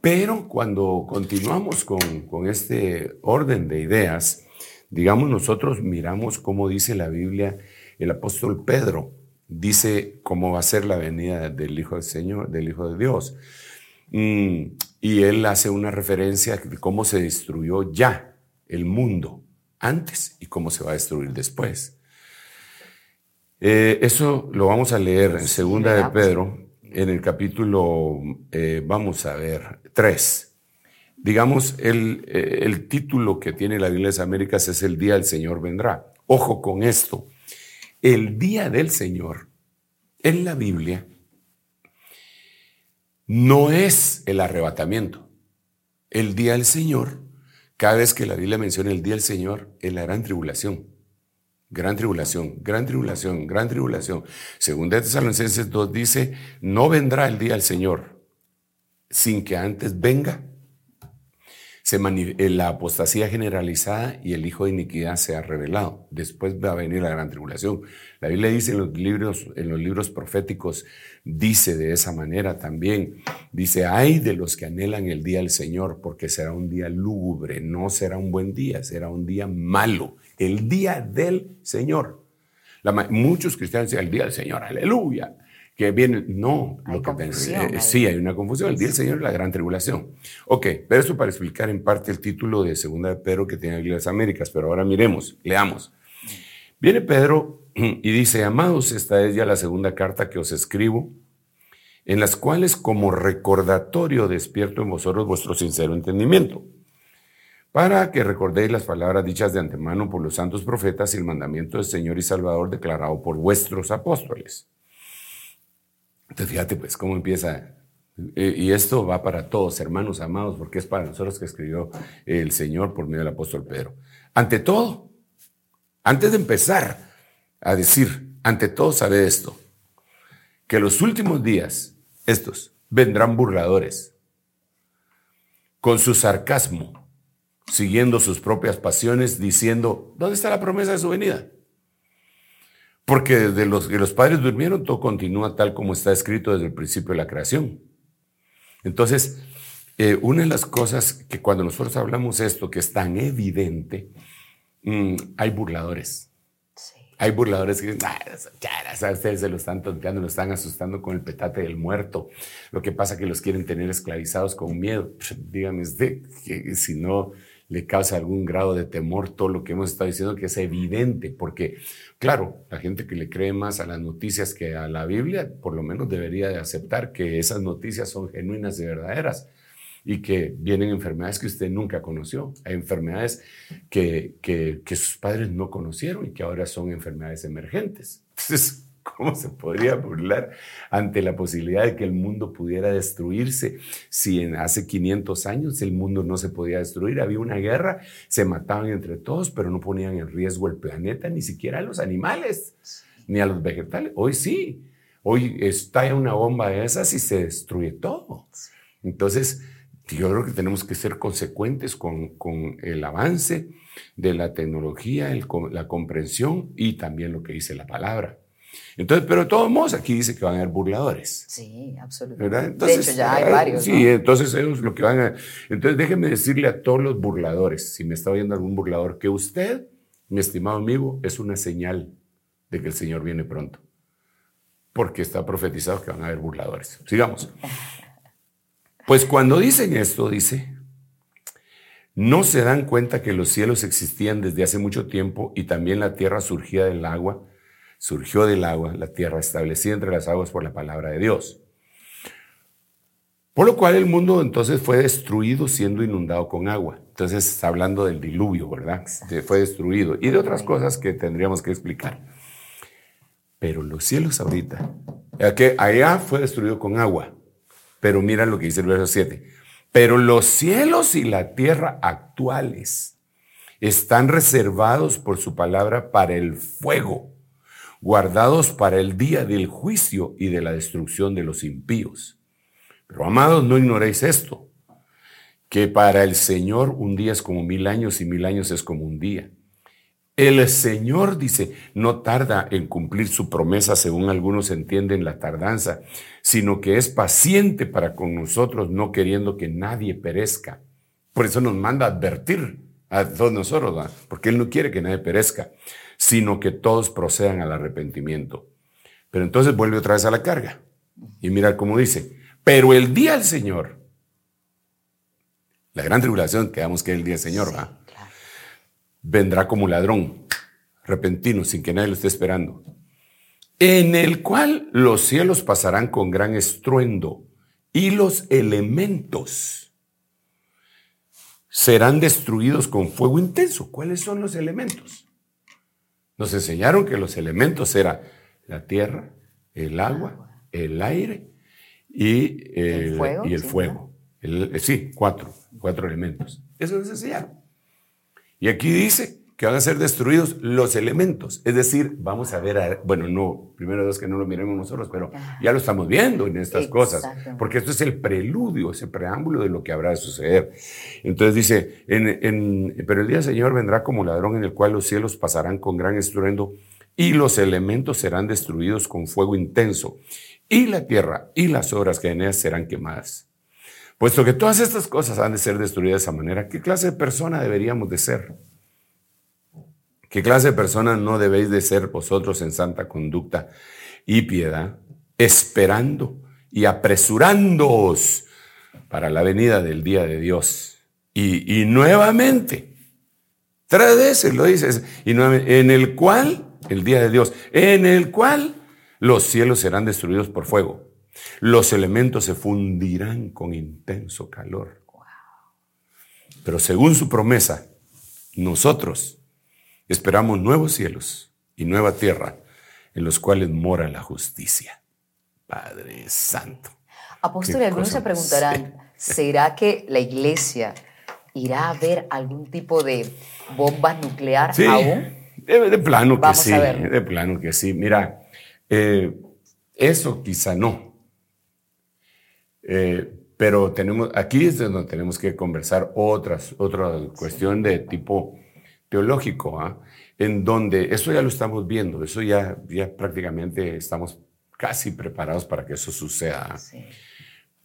Pero cuando continuamos con, este orden de ideas, digamos, nosotros miramos cómo dice la Biblia el apóstol Pedro, dice cómo va a ser la venida del Hijo del Señor, del Hijo de Dios. Mm, y él hace una referencia de cómo se destruyó ya el mundo antes y cómo se va a destruir después. Eh, eso lo vamos a leer en Segunda de Pedro, en el capítulo, eh, vamos a ver, 3. Digamos, el, eh, el, título que tiene la Biblia de las Américas es El Día del Señor Vendrá. Ojo con esto. El Día del Señor en la Biblia no es el arrebatamiento. El Día del Señor, cada vez que la Biblia menciona el Día del Señor, es la gran tribulación. Gran tribulación, gran tribulación, gran tribulación. Según Tesalonicenses 2 dice, no vendrá el día del Señor sin que antes venga eh, la apostasía generalizada y el hijo de iniquidad se ha revelado. Después va a venir la gran tribulación. La Biblia dice en los libros, en los libros proféticos, dice de esa manera también, dice, ay de los que anhelan el día del Señor, porque será un día lúgubre, no será un buen día, será un día malo el día del Señor. muchos cristianos dicen el día del Señor, aleluya. Que viene, no, lo que eh, sí, hay una confusión. El día del Señor es la gran tribulación. Ok, pero eso para explicar en parte el título de Segunda de Pedro que tiene las Américas. Pero ahora miremos, leamos. Viene Pedro y dice: Amados, esta es ya la segunda carta que os escribo, en las cuales, como recordatorio, despierto en vosotros vuestro sincero entendimiento para que recordéis las palabras dichas de antemano por los santos profetas y el mandamiento del Señor y Salvador declarado por vuestros apóstoles. Entonces fíjate pues cómo empieza, eh, y esto va para todos, hermanos amados, porque es para nosotros que escribió el Señor por medio del apóstol Pedro. Ante todo, antes de empezar a decir, ante todo sabe esto, que los últimos días, estos, vendrán burladores, con su sarcasmo, siguiendo sus propias pasiones, diciendo, ¿dónde está la promesa de su venida? Porque desde los que los padres durmieron, todo continúa tal como está escrito desde el principio de la creación. Entonces, eh, una de las cosas que cuando nosotros hablamos esto, que es tan evidente, mm, hay burladores. Hay burladores que dicen, ah, ustedes se lo están tonteando, lo están asustando con el petate del muerto. Lo que pasa es que los quieren tener esclavizados con miedo. Dígame usted que si no le causa algún grado de temor todo lo que hemos estado diciendo, que es evidente, porque, claro, la gente que le cree más a las noticias que a la Biblia, por lo menos debería de aceptar que esas noticias son genuinas y verdaderas y que vienen enfermedades que usted nunca conoció. Hay enfermedades que, que, que sus padres no conocieron y que ahora son enfermedades emergentes. Entonces, ¿Cómo se podría burlar ante la posibilidad de que el mundo pudiera destruirse si en hace 500 años el mundo no se podía destruir? Había una guerra, se mataban entre todos, pero no ponían en riesgo el planeta, ni siquiera a los animales, ni a los vegetales. Hoy sí, hoy estalla una bomba de esas y se destruye todo. Entonces, yo creo que tenemos que ser consecuentes con, con el avance de la tecnología, la comprensión y también lo que dice la palabra. Entonces, pero de todos modos, aquí dice que van a haber burladores. Sí, absolutamente. Entonces, de hecho, ya hay ah, varios. Sí, ¿no? entonces ellos lo que van a... Entonces déjenme decirle a todos los burladores, si me está oyendo algún burlador, que usted, mi estimado amigo, es una señal de que el Señor viene pronto. Porque está profetizado que van a haber burladores. Sigamos. Pues cuando dicen esto, dice, no se dan cuenta que los cielos existían desde hace mucho tiempo y también la tierra surgía del agua, surgió del agua, la tierra establecida entre las aguas por la palabra de Dios. Por lo cual el mundo entonces fue destruido siendo inundado con agua. Entonces está hablando del diluvio, ¿verdad? Se fue destruido. Y de otras cosas que tendríamos que explicar. Pero los cielos ahorita, ya que allá fue destruido con agua. Pero mira lo que dice el verso 7. Pero los cielos y la tierra actuales están reservados por su palabra para el fuego, guardados para el día del juicio y de la destrucción de los impíos. Pero amados, no ignoréis esto, que para el Señor un día es como mil años y mil años es como un día. El Señor dice, no tarda en cumplir su promesa, según algunos entienden la tardanza, sino que es paciente para con nosotros, no queriendo que nadie perezca. Por eso nos manda advertir a todos nosotros, porque Él no quiere que nadie perezca, sino que todos procedan al arrepentimiento. Pero entonces vuelve otra vez a la carga. Y mira cómo dice, pero el día del Señor, la gran tribulación, quedamos que es el día del Señor, ¿va? Claro. vendrá como ladrón, repentino, sin que nadie lo esté esperando, en el cual los cielos pasarán con gran estruendo y los elementos serán destruidos con fuego intenso. ¿Cuáles son los elementos? Nos enseñaron que los elementos eran la tierra, el agua, el aire y eh, El fuego, Y el sí, fuego. El- eh, sí, cuatro, cuatro elementos. Eso nos enseñaron. Y aquí dice que van a ser destruidos los elementos. Es decir, vamos a ver, a- bueno, no, primero Dios que no lo miremos nosotros, pero ya lo estamos viendo en estas cosas. Porque esto es el preludio, ese preámbulo de lo que habrá de suceder. Entonces dice, en, en- pero el día del Señor vendrá como ladrón en el cual los cielos pasarán con gran estruendo y los elementos serán destruidos con fuego intenso. Y la tierra y las obras que en ella serán quemadas. Puesto que todas estas cosas han de ser destruidas de esa manera, ¿qué clase de persona deberíamos de ser? ¿Qué clase de persona no debéis de ser vosotros en santa conducta y piedad, esperando y apresurándoos para la venida del día de Dios? Y, y nuevamente, tres veces lo dices, y nuevamente, en el cual, el día de Dios, en el cual los cielos serán destruidos por fuego, los elementos se fundirán con intenso calor. Pero según su promesa, nosotros esperamos nuevos cielos y nueva tierra en los cuales mora la justicia. Padre Santo. Apóstol, algunos se preguntarán, ¿será que la iglesia irá a ver algún tipo de bomba nuclear Sí, aún? de, de plano que Vamos sí, de plano que sí. Mira, eh, eso quizá no. Eh, pero tenemos, aquí es donde tenemos que conversar otras, otra cuestión de tipo teológico, ¿ah? en donde eso ya lo estamos viendo, eso ya, ya prácticamente estamos casi preparados para que eso suceda. ¿ah? Sí.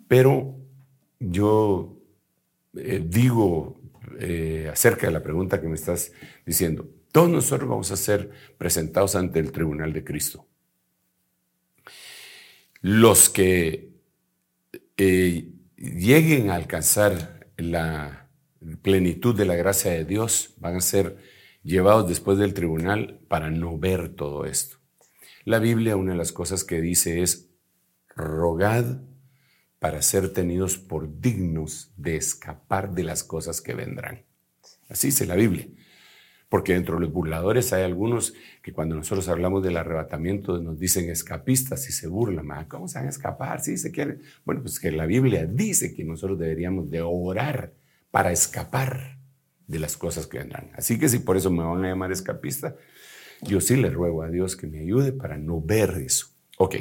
Pero yo eh, digo eh, acerca de la pregunta que me estás diciendo, todos nosotros vamos a ser presentados ante el tribunal de Cristo. Los que eh, lleguen a alcanzar la plenitud de la gracia de Dios van a ser llevados después del tribunal para no ver todo esto. La Biblia, una de las cosas que dice es, rogad para ser tenidos por dignos de escapar de las cosas que vendrán. Así dice la Biblia. Porque dentro de los burladores hay algunos que cuando nosotros hablamos del arrebatamiento nos dicen escapistas y se burlan. "Ah, ¿Cómo se van a escapar? Sí, se quieren. Bueno, pues que la Biblia dice que nosotros deberíamos de orar para escapar de las cosas que vendrán. Así que si por eso me van a llamar escapista, yo sí le ruego a Dios que me ayude para no ver eso. Ok,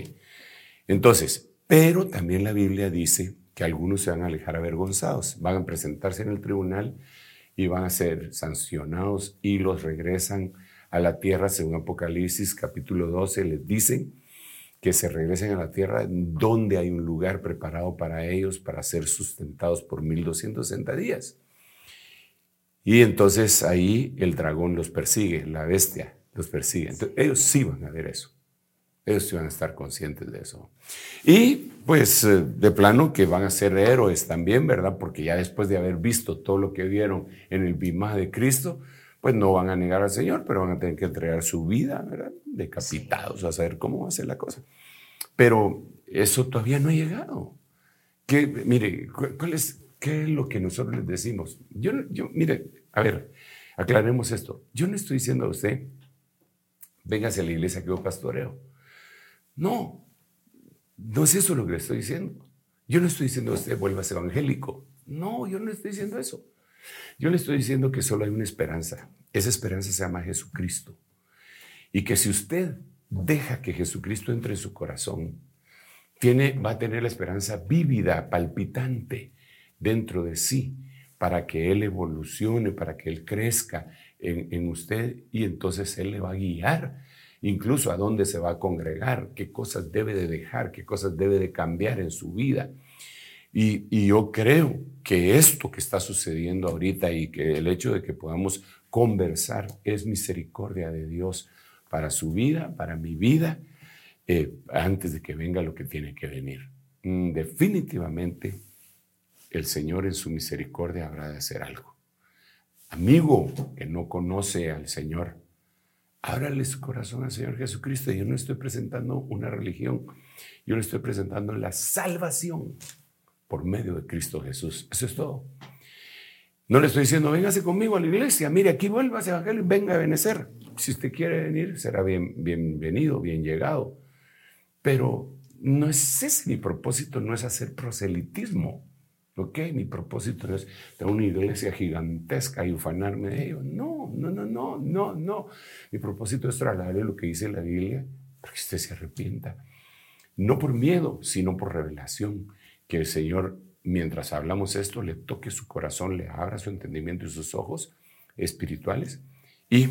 entonces, pero también la Biblia dice que algunos se van a alejar avergonzados, van a presentarse en el tribunal y van a ser sancionados y los regresan a la tierra, según Apocalipsis capítulo 12, les dicen que se regresen a la tierra donde hay un lugar preparado para ellos para ser sustentados por 1260 días. Y entonces ahí el dragón los persigue, la bestia los persigue. Entonces, ellos sí van a ver eso. Ellos sí van a estar conscientes de eso. Y pues eh, de plano que van a ser héroes también, ¿verdad? Porque ya después de haber visto todo lo que vieron en el bimá de Cristo, pues no van a negar al Señor, pero van a tener que entregar su vida, ¿verdad? Decapitados, a saber cómo va a ser la cosa. Pero eso todavía no ha llegado. Que, mire, ¿cuál es, ¿qué es lo que nosotros les decimos? Yo, yo, mire, a ver, aclaremos esto. Yo no estoy diciendo a usted, véngase a la iglesia que yo pastoreo. No, no es eso lo que le estoy diciendo. Yo no estoy diciendo a usted vuelvas evangélico. No, yo no estoy diciendo eso. Yo le estoy diciendo que solo hay una esperanza. Esa esperanza se llama Jesucristo. Y que si usted deja que Jesucristo entre en su corazón, tiene, va a tener la esperanza vívida, palpitante dentro de sí, para que Él evolucione, para que Él crezca en, en usted y entonces Él le va a guiar incluso a dónde se va a congregar, qué cosas debe de dejar, qué cosas debe de cambiar en su vida. Y, yo creo que esto que está sucediendo ahorita y que el hecho de que podamos conversar es misericordia de Dios para su vida, para mi vida, eh, antes de que venga lo que tiene que venir. Mm, definitivamente el Señor en su misericordia habrá de hacer algo. Amigo que no conoce al Señor, ábrale su corazón al Señor Jesucristo. Yo no estoy presentando una religión, yo le estoy presentando la salvación por medio de Cristo Jesús. Eso es todo. No le estoy diciendo, véngase conmigo a la iglesia, mire, aquí vuelva ese evangelio y venga a benecer. Si usted quiere venir, será bien, bienvenido, bien llegado. Pero no es ese mi propósito, no es hacer proselitismo. ¿Ok? Mi propósito no es tener una iglesia gigantesca y ufanarme de ello. No, no, no, no, no, no. Mi propósito es trasladarle lo que dice la Biblia para que usted se arrepienta. No por miedo, sino por revelación que el Señor, mientras hablamos esto, le toque su corazón, le abra su entendimiento y sus ojos espirituales y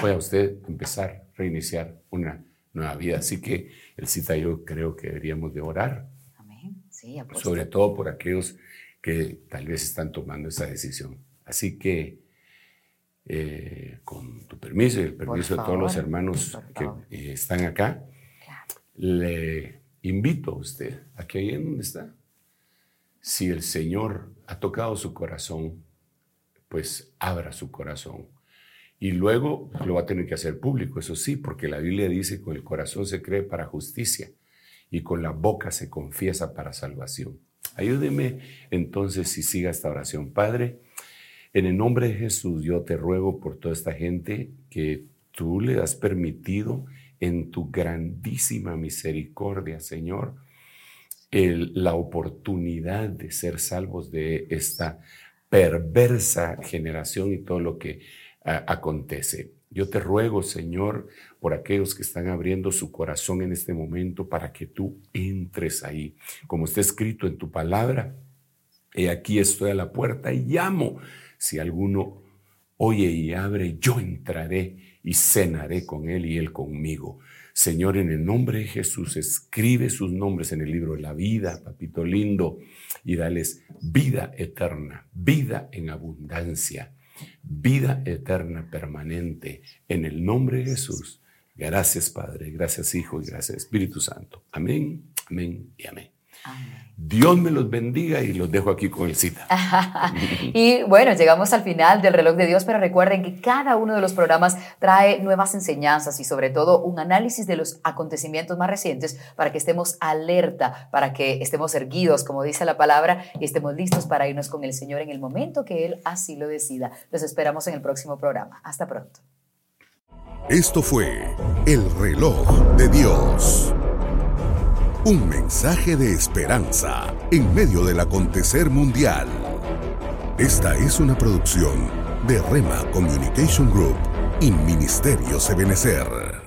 pueda usted empezar, a reiniciar una nueva vida. Así que el cita yo creo que deberíamos de orar. Amén. Sí, sobre todo por aquellos que tal vez están tomando esa decisión. Así que eh, con tu permiso y el permiso de todos los hermanos que eh, están acá, le invito a usted a que ahí en donde está, si el Señor ha tocado su corazón, pues abra su corazón. Y luego lo va a tener que hacer público, eso sí, porque la Biblia dice con el corazón se cree para justicia y con la boca se confiesa para salvación. Ayúdeme entonces si siga esta oración. Padre, en el nombre de Jesús yo te ruego por toda esta gente que tú le has permitido en tu grandísima misericordia, Señor, la oportunidad de ser salvos de esta perversa generación y todo lo que acontece. Yo te ruego, Señor, por aquellos que están abriendo su corazón en este momento para que tú entres ahí. Como está escrito en tu palabra, he aquí estoy a la puerta y llamo. Si alguno oye y abre, yo entraré y cenaré con él y él conmigo. Señor, en el nombre de Jesús, escribe sus nombres en el libro de la vida, papito lindo, y dales vida eterna, vida en abundancia, vida eterna permanente, en el nombre de Jesús. Gracias Padre, gracias Hijo y gracias Espíritu Santo. Amén, amén y amén. Dios me los bendiga y los dejo aquí con el cita. y bueno, llegamos al final del reloj de Dios, pero recuerden que cada uno de los programas trae nuevas enseñanzas y sobre todo un análisis de los acontecimientos más recientes para que estemos alerta, para que estemos erguidos, como dice la palabra, y estemos listos para irnos con el Señor en el momento que Él así lo decida. Los esperamos en el próximo programa. Hasta pronto. Esto fue el reloj de Dios. Un mensaje de esperanza en medio del acontecer mundial. Esta es una producción de Rema Communication Group y Ministerio Ebenecer.